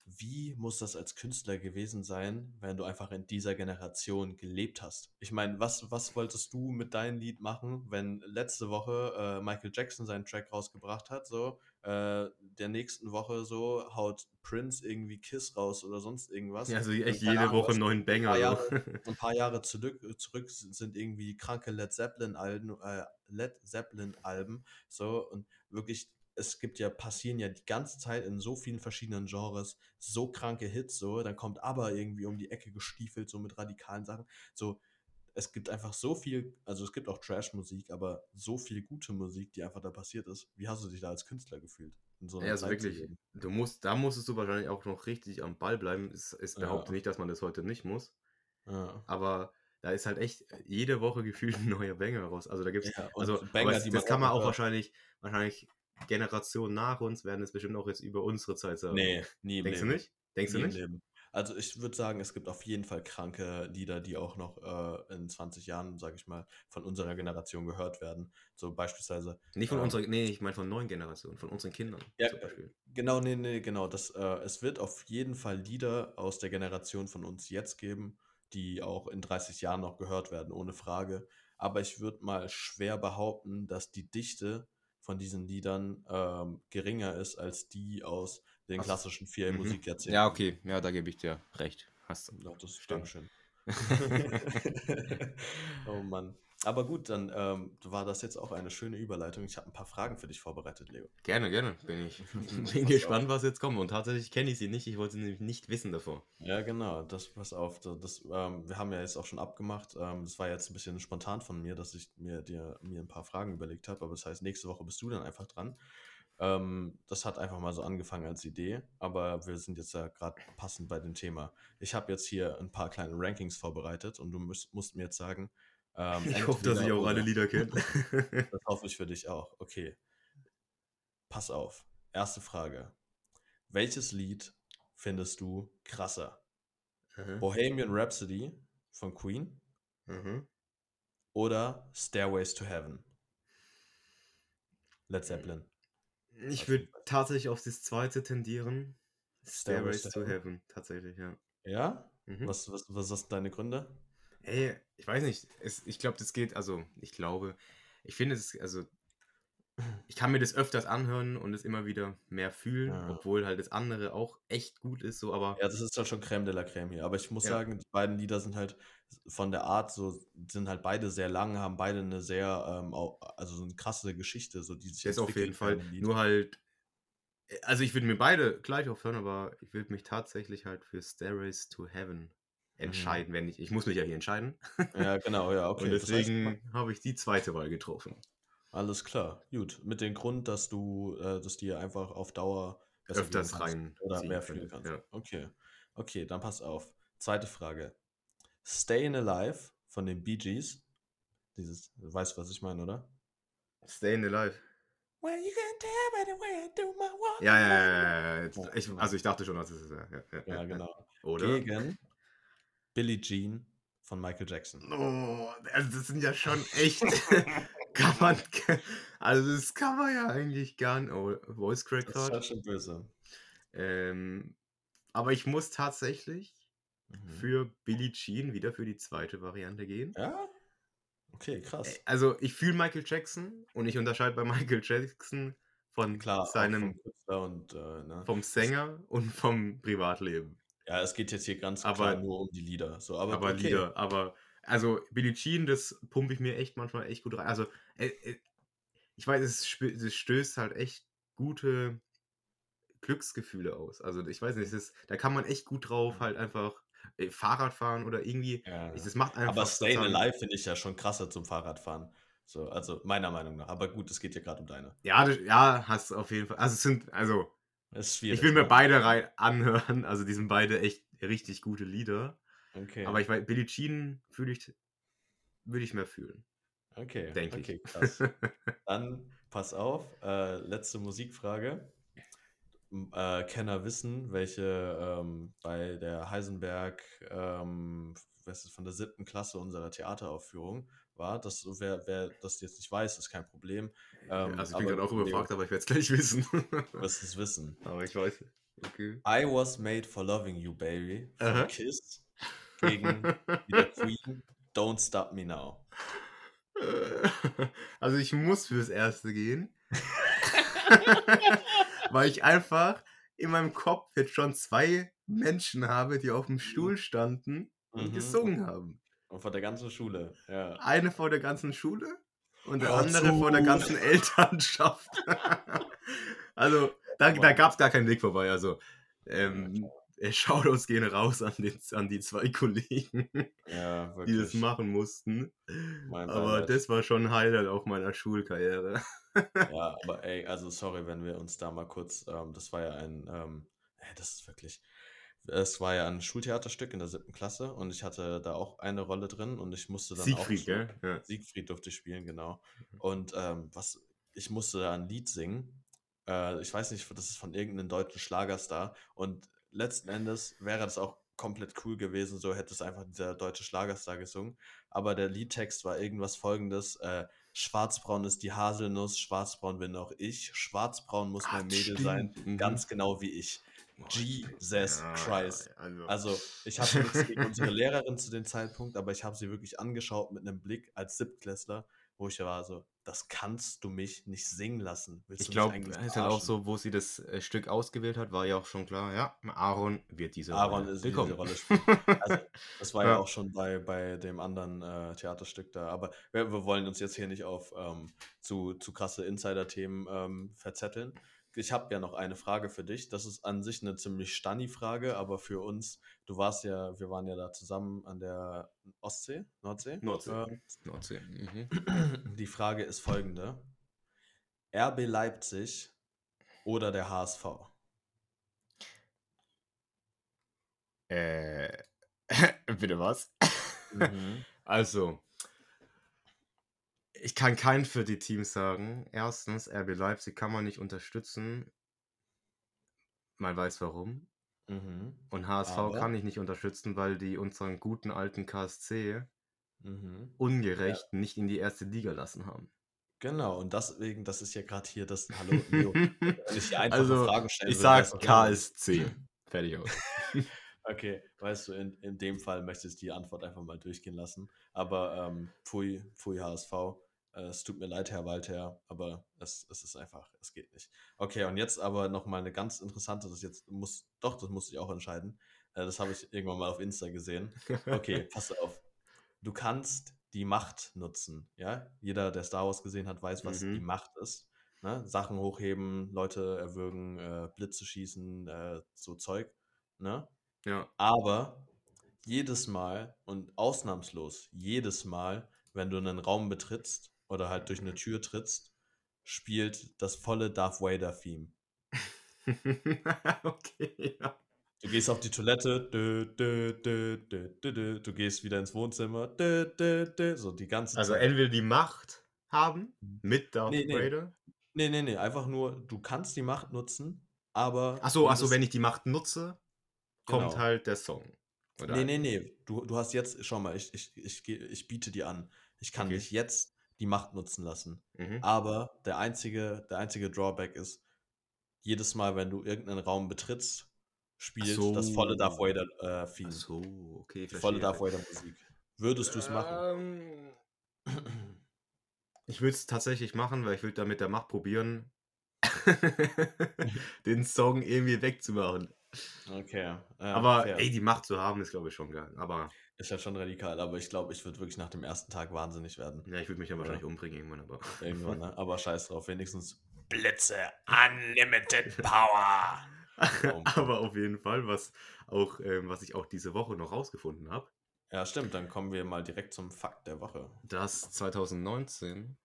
Wie muss das als Künstler gewesen sein, wenn du einfach in dieser Generation gelebt hast? Ich meine, was, was wolltest du mit deinem Lied machen, wenn letzte Woche äh, Michael Jackson seinen Track rausgebracht hat, so, äh, der nächsten Woche so haut Prince irgendwie Kiss raus oder sonst irgendwas.
Ja, also echt jede
Ahnung,
Woche einen neuen
ein
Banger.
paar
so.
Jahre, ein paar Jahre zurück, zurück sind irgendwie kranke Led Zeppelin Alben, äh, Led Zeppelin Alben, so und wirklich es gibt ja passieren ja die ganze Zeit in so vielen verschiedenen Genres so kranke Hits so, dann kommt aber irgendwie um die Ecke gestiefelt so mit radikalen Sachen, so es gibt einfach so viel, also es gibt auch Trash-Musik, aber so viel gute Musik, die einfach da passiert ist. Wie hast du dich da als Künstler gefühlt? So
Ja, also
Zeit
wirklich, du musst, da musstest du wahrscheinlich auch noch richtig am Ball bleiben. Es, es behaupte
Ja.
nicht, dass man das heute nicht muss,
Ja.
aber da ist halt echt jede Woche gefühlt ein neuer Banger raus. Also da gibt's,
Ja,
also
Banger,
das
man
kann man
auch
wahrscheinlich, wahrscheinlich Generationen nach uns werden es bestimmt auch jetzt über unsere Zeit sagen.
Nee, nie
Denkst du
Leben.
nicht? Denkst du
Nie im
nicht?
Leben. Also ich würde sagen, es gibt auf jeden Fall kranke Lieder, die auch noch äh, in 20 Jahren, sage ich mal, von unserer Generation gehört werden. So beispielsweise,
Nicht von
ähm,
unserer, nee, ich meine von neuen Generationen, von unseren Kindern
Ja,
zum Beispiel.
genau, nee, nee, genau. Das, äh, es wird auf jeden Fall Lieder aus der Generation von uns jetzt geben, die auch in 30 Jahren noch gehört werden, ohne Frage. Aber ich würde mal schwer behaupten, dass die Dichte von diesen Liedern ähm, geringer ist als die aus den klassischen vier
Mhm.
Musikjahrzehnten.
Ja, okay, ja, da gebe ich dir recht. Hast du.
Ja, das
Stimmt.
Dankeschön. oh Mann. Aber gut, dann ähm, war das jetzt auch eine schöne Überleitung. Ich habe ein paar Fragen für dich vorbereitet, Leo.
Gerne, gerne. Bin ich bin gespannt, was jetzt kommt. Und tatsächlich kenne ich sie nicht. Ich wollte sie nämlich nicht wissen davor.
Ja, genau. Das, pass auf. Das, das, ähm, wir haben ja jetzt auch schon abgemacht. Ähm, das war jetzt ein bisschen spontan von mir, dass ich mir, dir, mir ein paar Fragen überlegt habe. Aber das heißt, nächste Woche bist du dann einfach dran. Ähm, das hat einfach mal so angefangen als Idee. Aber wir sind jetzt ja gerade passend bei dem Thema. Ich habe jetzt hier ein paar kleine Rankings vorbereitet und du musst, musst mir jetzt sagen, ähm,
Ich hoffe, dass ich auch alle. Lieder kenne.
Das hoffe ich für dich auch. Okay. Pass auf. Erste Frage. Welches Lied findest du krasser?
Mhm.
Bohemian Rhapsody von Queen
Mhm.
oder Stairways to Heaven? Led Zeppelin.
Ich würde tatsächlich auf das zweite tendieren.
Stairways
Stairways
to
to
Heaven.
Heaven, tatsächlich, ja.
Ja?
Mhm.
Was, was, was sind deine Gründe?
Ey, ich weiß nicht. Es, ich glaube, das geht, also, ich glaube, ich finde es, also, ich kann mir das öfters anhören und es immer wieder mehr fühlen,
Ja.
obwohl halt das andere auch echt gut ist, so, aber
Ja, das ist halt schon Crème de la Crème hier. Aber ich muss
Ja.
sagen, die beiden Lieder sind halt von der Art so, sind halt beide sehr lang, haben beide eine sehr, ähm, also so eine krasse Geschichte, so die sich
das auf jeden Fall. Nur halt, also ich würde mir beide gleich aufhören, aber ich würde mich tatsächlich halt für Stairways to Heaven entscheiden, wenn ich, ich muss mich ja hier entscheiden.
Ja, genau, ja, okay.
und
Das heißt,
deswegen habe ich die zweite Wahl getroffen.
alles klar. Gut. Mit dem Grund, dass du, äh, dass dir einfach auf Dauer
Öfters rein
oder mehr fühlen kannst.
ja.
Okay. Okay, dann pass auf. Zweite Frage. Stayin' Alive von den Bee Gees. Dieses, du weißt, was ich meine, oder?
Stayin' Alive.
Well, you can tell by the way I do my walk.
Ja, ja, ja, ja, Ich,
genau.
also ich dachte schon, dass es ist. Ja, ja, Ja,
ja. genau.
Oder?
Gegen Billie Jean von Michael Jackson.
Oh, also das sind ja schon echt. kann man. Also das kann man ja eigentlich gar nicht. Oh, Voice Crack
Das ist schon böse.
Ähm, aber ich muss tatsächlich
Mhm.
für Billie Jean wieder für die zweite Variante gehen.
Ja? Okay, krass.
Also ich fühle Michael Jackson und ich unterscheide bei Michael Jackson von
Klar,
seinem
vom und äh, ne?
vom Sänger und vom Privatleben.
Ja, es geht jetzt hier ganz
Aber-
klar nur um die Lieder. So, aber,
aber
okay.
Lieder, aber also Billie Jean, das pumpe ich mir echt manchmal echt gut rein. Also äh, äh, ich weiß, es, stößt halt echt gute Glücksgefühle aus. Also ich weiß nicht, es ist, da kann man echt gut drauf halt einfach äh, Fahrrad fahren oder irgendwie.
Ja.
Das macht einfach.
Aber
total-
Alive finde ich ja schon krasser zum Fahrradfahren. So, also meiner Meinung nach. Aber gut, es geht ja gerade um deine.
Ja, das, ja, hast du auf jeden Fall. Also es sind, also
ist schwierig.
ich will mir
ne?
beide rein anhören. Also die sind beide echt richtig gute Lieder.
Okay.
Aber ich weiß, Billie Jean fühle ich, würde ich mehr fühlen.
okay.
denk
okay,
ich.
krass. Dann pass auf. Äh, letzte Musikfrage. Äh, Kenner wissen, welche ähm, bei der Heisenberg, ähm, was ist von der siebten Klasse unserer Theateraufführung, war. Das, wer, wer das jetzt nicht weiß, ist kein Problem. Ähm,
also ich bin gerade auch überfragt, aber ich werde es gleich wissen.
Du wirst es wissen.
aber ich weiß. Okay.
I was made for loving you, baby.
Aha.
Kiss gegen wieder Queen. Don't stop me now.
Also ich muss fürs Erste gehen. Weil ich einfach in meinem Kopf jetzt schon zwei Menschen habe, die auf dem Stuhl standen und
Mhm.
gesungen haben.
Und von der ganzen Schule. Ja.
Eine vor der ganzen Schule und der
Hör
andere vor der
zu.
ganzen Elternschaft. also da, da gab es gar keinen Weg vorbei. Also ähm, äh, Shoutouts gehen raus an, den, an die zwei Kollegen,
Ja,
die das machen mussten.
Mein
Aber
Beileid.
das war schon ein Highlight auch meiner Schulkarriere.
Ja, aber ey, also sorry, wenn wir uns da mal kurz, ähm, das war ja ein, ähm, das ist wirklich, es war ja ein Schultheaterstück in der siebten Klasse und ich hatte da auch eine Rolle drin und ich musste dann auch
Siegfried,
schon,
gell? Ja.
Siegfried durfte ich spielen, genau.
Mhm.
Und ähm, was, ich musste da ein Lied singen. Äh, ich weiß nicht, das ist von irgendeinem deutschen Schlagerstar. Und letzten Endes wäre das auch komplett cool gewesen, so hätte es einfach dieser deutsche Schlagerstar gesungen. Aber der Liedtext war irgendwas folgendes: äh, Schwarzbraun ist die Haselnuss, schwarzbraun bin auch ich, schwarzbraun muss mein
Ach,
Mädel sein,
stimmt. Mhm.
ganz genau wie ich. Jesus
Ja,
Christ.
Also,
Also, ich habe nichts gegen unsere Lehrerin zu dem Zeitpunkt, aber ich habe sie wirklich angeschaut mit einem Blick als Siebtklässler, wo ich ja war so, das kannst du mich nicht singen lassen. Willst
ich glaube, es ist halt auch so, wo sie das äh, Stück ausgewählt hat, war ja auch schon klar, ja, Aaron wird diese
Aaron
Rolle
ist diese. Rolle spielen. Also, das war ja
Ja.
auch schon bei, bei dem anderen äh, Theaterstück da. Aber wir, wir wollen uns jetzt hier nicht auf ähm, zu, zu krasse Insider-Themen ähm, verzetteln. Ich habe ja noch eine Frage für dich. Das ist an sich eine ziemlich Stanni-Frage, aber für uns, du warst ja, wir waren ja da zusammen an der Ostsee, Nordsee.
Nordsee.
Ähm,
Nordsee. Mhm.
die Frage ist folgende: RB Leipzig oder der HSV?
Äh, bitte was?
Mhm.
Also, ich kann keinen für die Teams sagen. Erstens, RB Leipzig kann man nicht unterstützen. Man weiß warum.
Mhm.
Und HSV
Aber-
kann ich nicht unterstützen, weil die unseren guten alten KSC
Mhm.
ungerecht nicht in die erste Liga lassen haben.
Genau, und deswegen, das ist ja gerade hier das Hallo, Leo. Wenn ich hier einfache
also,
Fragen stellen
ich sag. KSC. Fertig aus.
Okay, weißt du, in, in dem Fall möchte ich die Antwort einfach mal durchgehen lassen. Aber ähm, Pfui, Pfui HSV. Äh, es tut mir leid, Herr Walther, aber es, es ist einfach, es geht nicht. Okay, und jetzt aber nochmal eine ganz interessante, das jetzt muss, doch, das musste ich auch entscheiden. Äh, das habe ich irgendwann mal auf Insta gesehen. Okay, pass auf. Du kannst die Macht nutzen, ja? Jeder, der Star Wars gesehen hat, weiß, was
Mhm.
die Macht ist. Ne? Sachen hochheben, Leute erwürgen, äh, Blitze schießen, äh, so Zeug. Ne?
Ja.
Aber jedes Mal und ausnahmslos jedes Mal, wenn du einen Raum betrittst oder halt durch eine Tür trittst, spielt das volle Darth Vader-Theme.
okay, ja.
Du gehst auf die Toilette, dö, dö, dö, du gehst wieder ins Wohnzimmer, so die ganze
Also
Zeit.
entweder die Macht haben mit Darth
Nee, nee.
Vader.
Nee, nee, nee, einfach nur, du kannst die Macht nutzen, aber.
Achso, achso, wenn ich die Macht nutze, kommt
Genau.
halt der Song. Oder?
Nee, nee, nee. Du, du hast jetzt, schau mal, ich, ich, ich, ich biete dir an. Ich kann
Okay.
dich jetzt die Macht nutzen lassen.
Mhm.
Aber der einzige, der einzige Drawback ist, jedes Mal, wenn du irgendeinen Raum betrittst, spielt das volle Darth
so.
Vader äh, Theme.
So, okay,
die volle
verstehe.
Darth Vader Musik. Würdest du es machen?
Ähm, Ich würde es tatsächlich machen, weil ich würde da mit der Macht probieren, den Song irgendwie wegzumachen.
Okay. ja,
Aber
fair.
ey, die Macht zu haben, ist glaube ich schon geil. Aber
ist ja schon radikal, aber ich glaube, ich würde wirklich nach dem ersten Tag wahnsinnig werden.
ja, ich würde mich ja wahrscheinlich umbringen irgendwann. Aber
Irgendwann, ne? Aber scheiß drauf, wenigstens Blitze, Unlimited Power.
aber auf jeden Fall, was auch, ähm, was ich auch diese Woche noch rausgefunden habe,
Ja, stimmt, dann kommen wir mal direkt zum Fakt der Woche.
dass 2019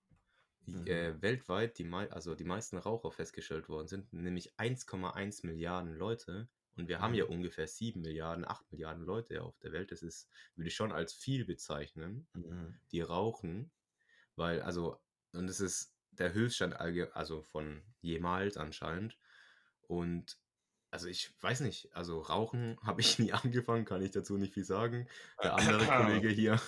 Mhm.
äh, weltweit die, also die meisten Raucher festgestellt worden sind, nämlich 1,1 Milliarden Leute. Und wir haben ja ungefähr 7 Milliarden, 8 Milliarden Leute auf der Welt. Das ist, würde ich schon als viel bezeichnen,
Mhm.
die rauchen. Weil, also, und es ist der Höchststand, also von jemals anscheinend. Und also ich weiß nicht, also Rauchen habe ich nie angefangen, kann ich dazu nicht viel sagen. Der andere Kollege hier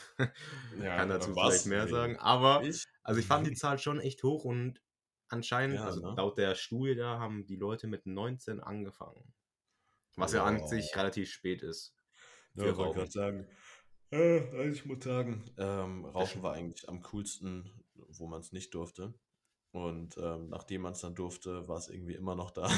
Ja,
kann dazu vielleicht mehr
Nee.
sagen. Aber
Ich?
also ich fand die Zahl schon echt hoch und anscheinend,
Ja,
also
ne?
laut der Studie da haben die Leute mit 19 angefangen. Was ja an sich
Wow.
relativ spät ist.
Ja, ich wollte gerade sagen. Äh, ich muss sagen, ähm, Rauchen war eigentlich am coolsten, wo man es nicht durfte. Und ähm, nachdem man es dann durfte, war es irgendwie immer noch da.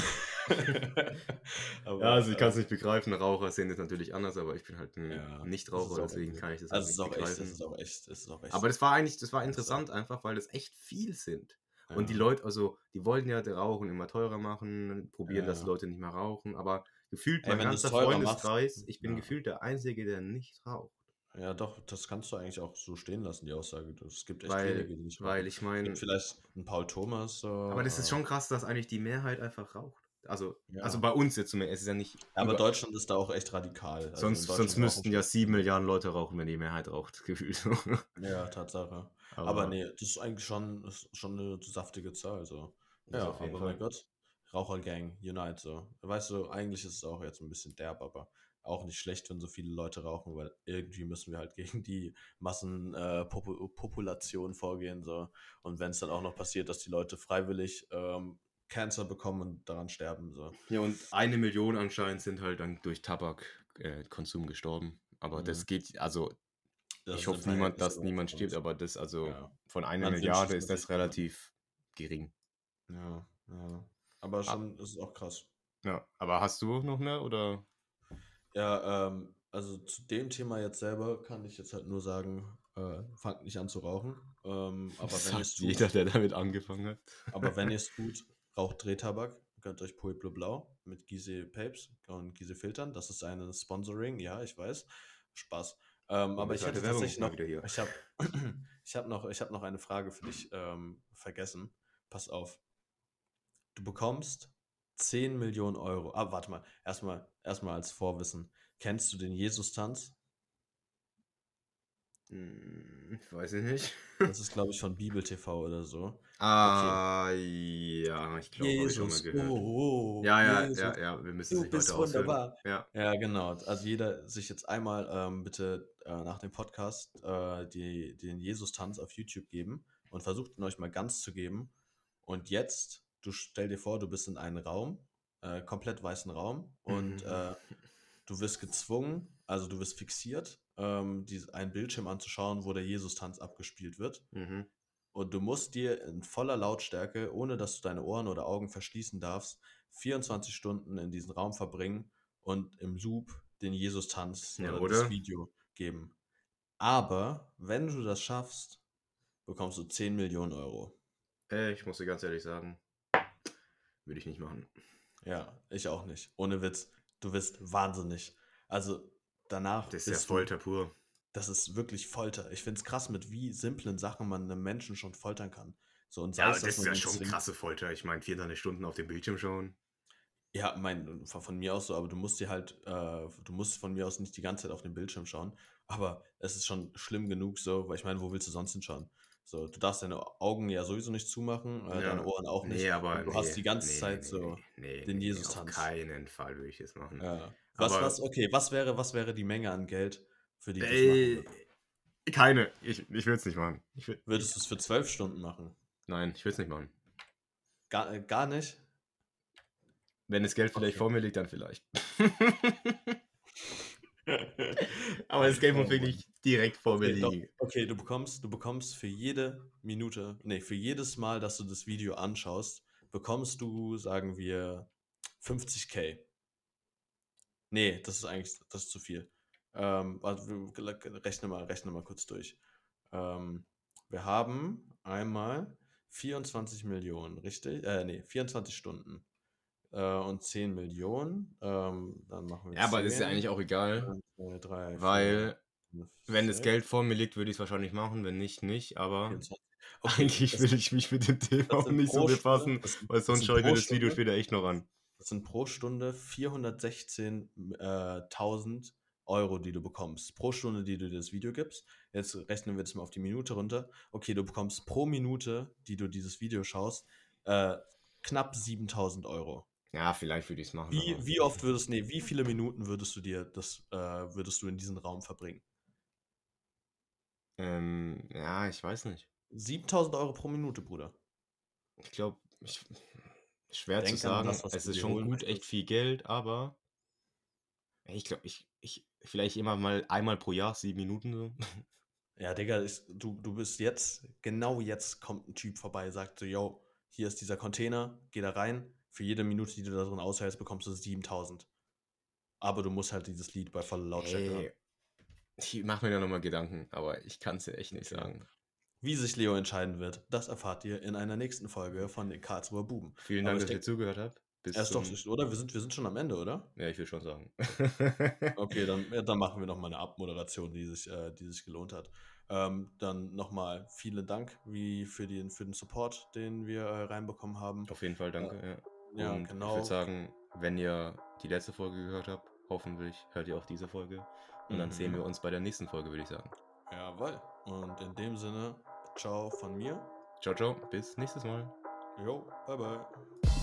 Aber,
Ja, also ich kann es
äh,
nicht begreifen. Raucher sehen das natürlich anders, aber ich bin halt ein
Ja, das
Nichtraucher, deswegen kann ich das
also
halt nicht
echt,
begreifen.
es ist auch echt, ist auch echt.
Aber das war eigentlich, das war
Das
interessant einfach, weil das echt viel sind. Und die
ja.
Leute, also die wollten ja das Rauchen immer teurer machen, probieren, dass
Ja.
Leute nicht mehr rauchen, aber gefühlt
Ey,
mein ganzer Freundeskreis,
machst,
ich bin
ja.
gefühlt der Einzige, der nicht raucht.
Ja, doch, das kannst du eigentlich auch so stehen lassen, die Aussage. Es gibt echt
Weil,
wenige, die nicht
weil
rauchen.
ich
Es
meine,
vielleicht einen Paul Thomas, so,
aber das ist
äh,
schon krass, dass eigentlich die Mehrheit einfach raucht. Also, also
ja.
bei uns jetzt zumindest, es ist ja nicht
Aber
über,
Deutschland ist da auch echt radikal. Also
sonst, sonst müssten ja sieben. Milliarden Leute rauchen, wenn die Mehrheit raucht, gefühlt.
Ja, Tatsache. Aber
aber
nee, das ist eigentlich schon, ist schon eine saftige Zahl. So. Ja, aber mein
Fall.
Gott, Rauchergang, Unite. So. Weißt du, eigentlich ist es auch jetzt ein bisschen derb, aber auch nicht schlecht, wenn so viele Leute rauchen, weil irgendwie müssen wir halt gegen die Massenpopulation äh, vorgehen. So. Und wenn es dann auch noch passiert, dass die Leute freiwillig ähm, Cancer bekommen und daran sterben. So.
Ja, und eine Million anscheinend sind halt dann durch Tabakkonsum gestorben. Aber
Mhm.
das geht, also
Das
ich hoffe niemand, dass niemand stirbt, aber das, also
Ja.
von einer
Man
Milliarde ist das relativ gering.
Ja, ja. Aber
Ah,
schon ist es auch krass.
ja, aber hast du noch eine oder?
Ja, ähm, also zu dem Thema jetzt selber kann ich jetzt halt nur sagen, äh, fangt nicht an zu rauchen. Ähm, aber
Das
wenn ihr
sagt
es
jeder,
tut,
der damit angefangen hat.
aber wenn ihr es tut, raucht Drehtabak. Gönnt euch Pueblo Blau mit Gise Papes und Gise Filtern. Das ist eine Sponsoring, ja, ich weiß. Spaß. Ähm, aber ich hätte tatsächlich noch,
wieder hier.
ich habe ich hab noch, ich hab noch eine Frage für dich ähm, vergessen. Pass auf. Du bekommst 10 Millionen Euro. Ah, warte mal. Erstmal, erstmal als Vorwissen. Kennst du den Jesus-Tanz?
Hm, ich weiß ich nicht.
Das ist, glaube ich, von Bibel TV oder so. Okay.
ah, ja, ich glaube, habe ich schon mal gehört.
oh,
Ja, ja,
Jesus,
ja, ja, wir müssen
du
sich
bist wunderbar.
Ja.
Ja, genau. Also jeder sich jetzt einmal ähm, bitte äh, nach dem Podcast äh, die, den Jesus-Tanz auf YouTube geben und versucht ihn euch mal ganz zu geben. Und jetzt, du stell dir vor, du bist in einem Raum, äh, komplett weißen Raum und
Mhm.
äh, du wirst gezwungen, also du wirst fixiert, ähm, dies, einen Bildschirm anzuschauen, wo der Jesus-Tanz abgespielt wird.
Mhm.
Und du musst dir in voller Lautstärke, ohne dass du deine Ohren oder Augen verschließen darfst, 24 Stunden in diesen Raum verbringen und im Loop den Jesus-Tanz
Ja,
oder das
oder?
Video geben. Aber wenn du das schaffst, bekommst du 10 Millionen Euro.
Äh, ich muss dir ganz ehrlich sagen, würde ich nicht machen.
Ja, ich auch nicht. Ohne Witz. Du wirst wahnsinnig. Also danach
Das ist ja
bist du,
Folter pur.
das ist wirklich Folter. Ich finde es krass, mit wie simplen Sachen man einen Menschen schon foltern kann. So, und
Ja,
dass
das ist ja schon
zwingt-
krasse Folter. Ich meine, 24 Stunden auf dem Bildschirm schauen.
Ja, mein, von von mir aus so, aber du musst dir halt, äh, du musst von mir aus nicht die ganze Zeit auf den Bildschirm schauen. Aber es ist schon schlimm genug so, weil ich meine, wo willst du sonst hinschauen? So, du darfst deine Augen ja sowieso nicht zumachen, äh, deine Ohren auch nicht.
Nee, aber
du
nee,
hast die ganze
nee,
Zeit so den Jesus-Tanz.
Auf keinen Fall würde ich das machen.
Ja. Was,
Aber-
was, okay, was wäre, was wäre die Menge an Geld, für die es
Ey,
würdest?
keine. Ich, ich würde es nicht machen. Ich würd,
Würdest du es für zwölf Stunden machen?
Nein, ich würde es nicht machen.
Gar, äh, gar nicht?
Wenn das Geld vielleicht
Okay.
vor mir liegt, dann vielleicht. Aber das Geld muss
Oh
wirklich direkt vor mir liegen.
Okay, du bekommst, du bekommst für jede Minute, nee, für jedes Mal, dass du das Video anschaust, bekommst du, sagen wir, 50k. Nee, das ist eigentlich, das ist zu viel. Ähm, rechne mal, rechne mal kurz durch. Ähm, wir haben einmal 24 Millionen, richtig? Äh, nee, 24 Stunden. Äh, und 10 Millionen. Ähm, dann machen wir
Ja, aber das ist ja
10,
eigentlich auch egal,
1, 2, 3, 4,
weil
5,
wenn das
6,
Geld vor mir liegt, würde ich es wahrscheinlich machen, wenn nicht, nicht. Aber
24. Okay,
eigentlich
das-
will ich mich mit dem Thema
das
auch nicht so
Stunde-
befassen,
das sind-
weil
das
sonst schaue ich mir das Video
Stunde-
später echt noch an.
Das sind pro Stunde 416.000 Euro, die du bekommst. Pro Stunde, die du dir das Video gibst. Jetzt rechnen wir das mal auf die Minute runter. Okay, du bekommst pro Minute, die du dieses Video schaust, äh, knapp 7000 Euro.
Ja, vielleicht würde ich es machen.
Wie, wie oft würdest, nee, wie viele Minuten würdest du dir das, äh, würdest du in diesen Raum verbringen?
Ähm, ja, ich weiß nicht.
7000 Euro pro Minute, Bruder.
Ich glaube, ich, schwer
Denk
zu sagen.
das,
es
du
ist schon gut, echt viel Geld, aber ich glaube, ich, ich, vielleicht immer mal einmal pro Jahr sieben Minuten so.
Ja, Digga, ist, du, du bist jetzt, genau jetzt kommt ein Typ vorbei, sagt so, yo, hier ist dieser Container, geh da rein. Für jede Minute, die du da drin aushältst, bekommst du 7000. Aber du musst halt dieses Lied bei voller Lautstärke hören.
Ey, ich mache mir da nochmal Gedanken, aber ich kann es dir echt nicht
Okay.
sagen.
Wie sich Leo entscheiden wird, das erfahrt ihr in einer nächsten Folge von den Karlsruher Buben.
Vielen Dank, dass ihr zugehört habt. Bis
Er ist doch, oder? Wir sind, wir sind schon am Ende, oder?
Ja, ich will schon sagen.
Okay, dann, dann machen wir nochmal eine Abmoderation, die sich, äh, die sich gelohnt hat. Ähm, dann nochmal vielen Dank wie für, den, für den Support, den wir äh, reinbekommen haben.
Auf jeden Fall danke. ja.
Ja,
Und ich
genau.
würde sagen, wenn ihr die letzte Folge gehört habt, hoffentlich hört ihr auch diese Folge. Und dann
Mhm.
sehen wir uns bei der nächsten Folge, würde ich sagen.
Jawohl. Und in dem Sinne, ciao von mir.
Ciao, ciao. Bis nächstes Mal.
Jo, bye bye.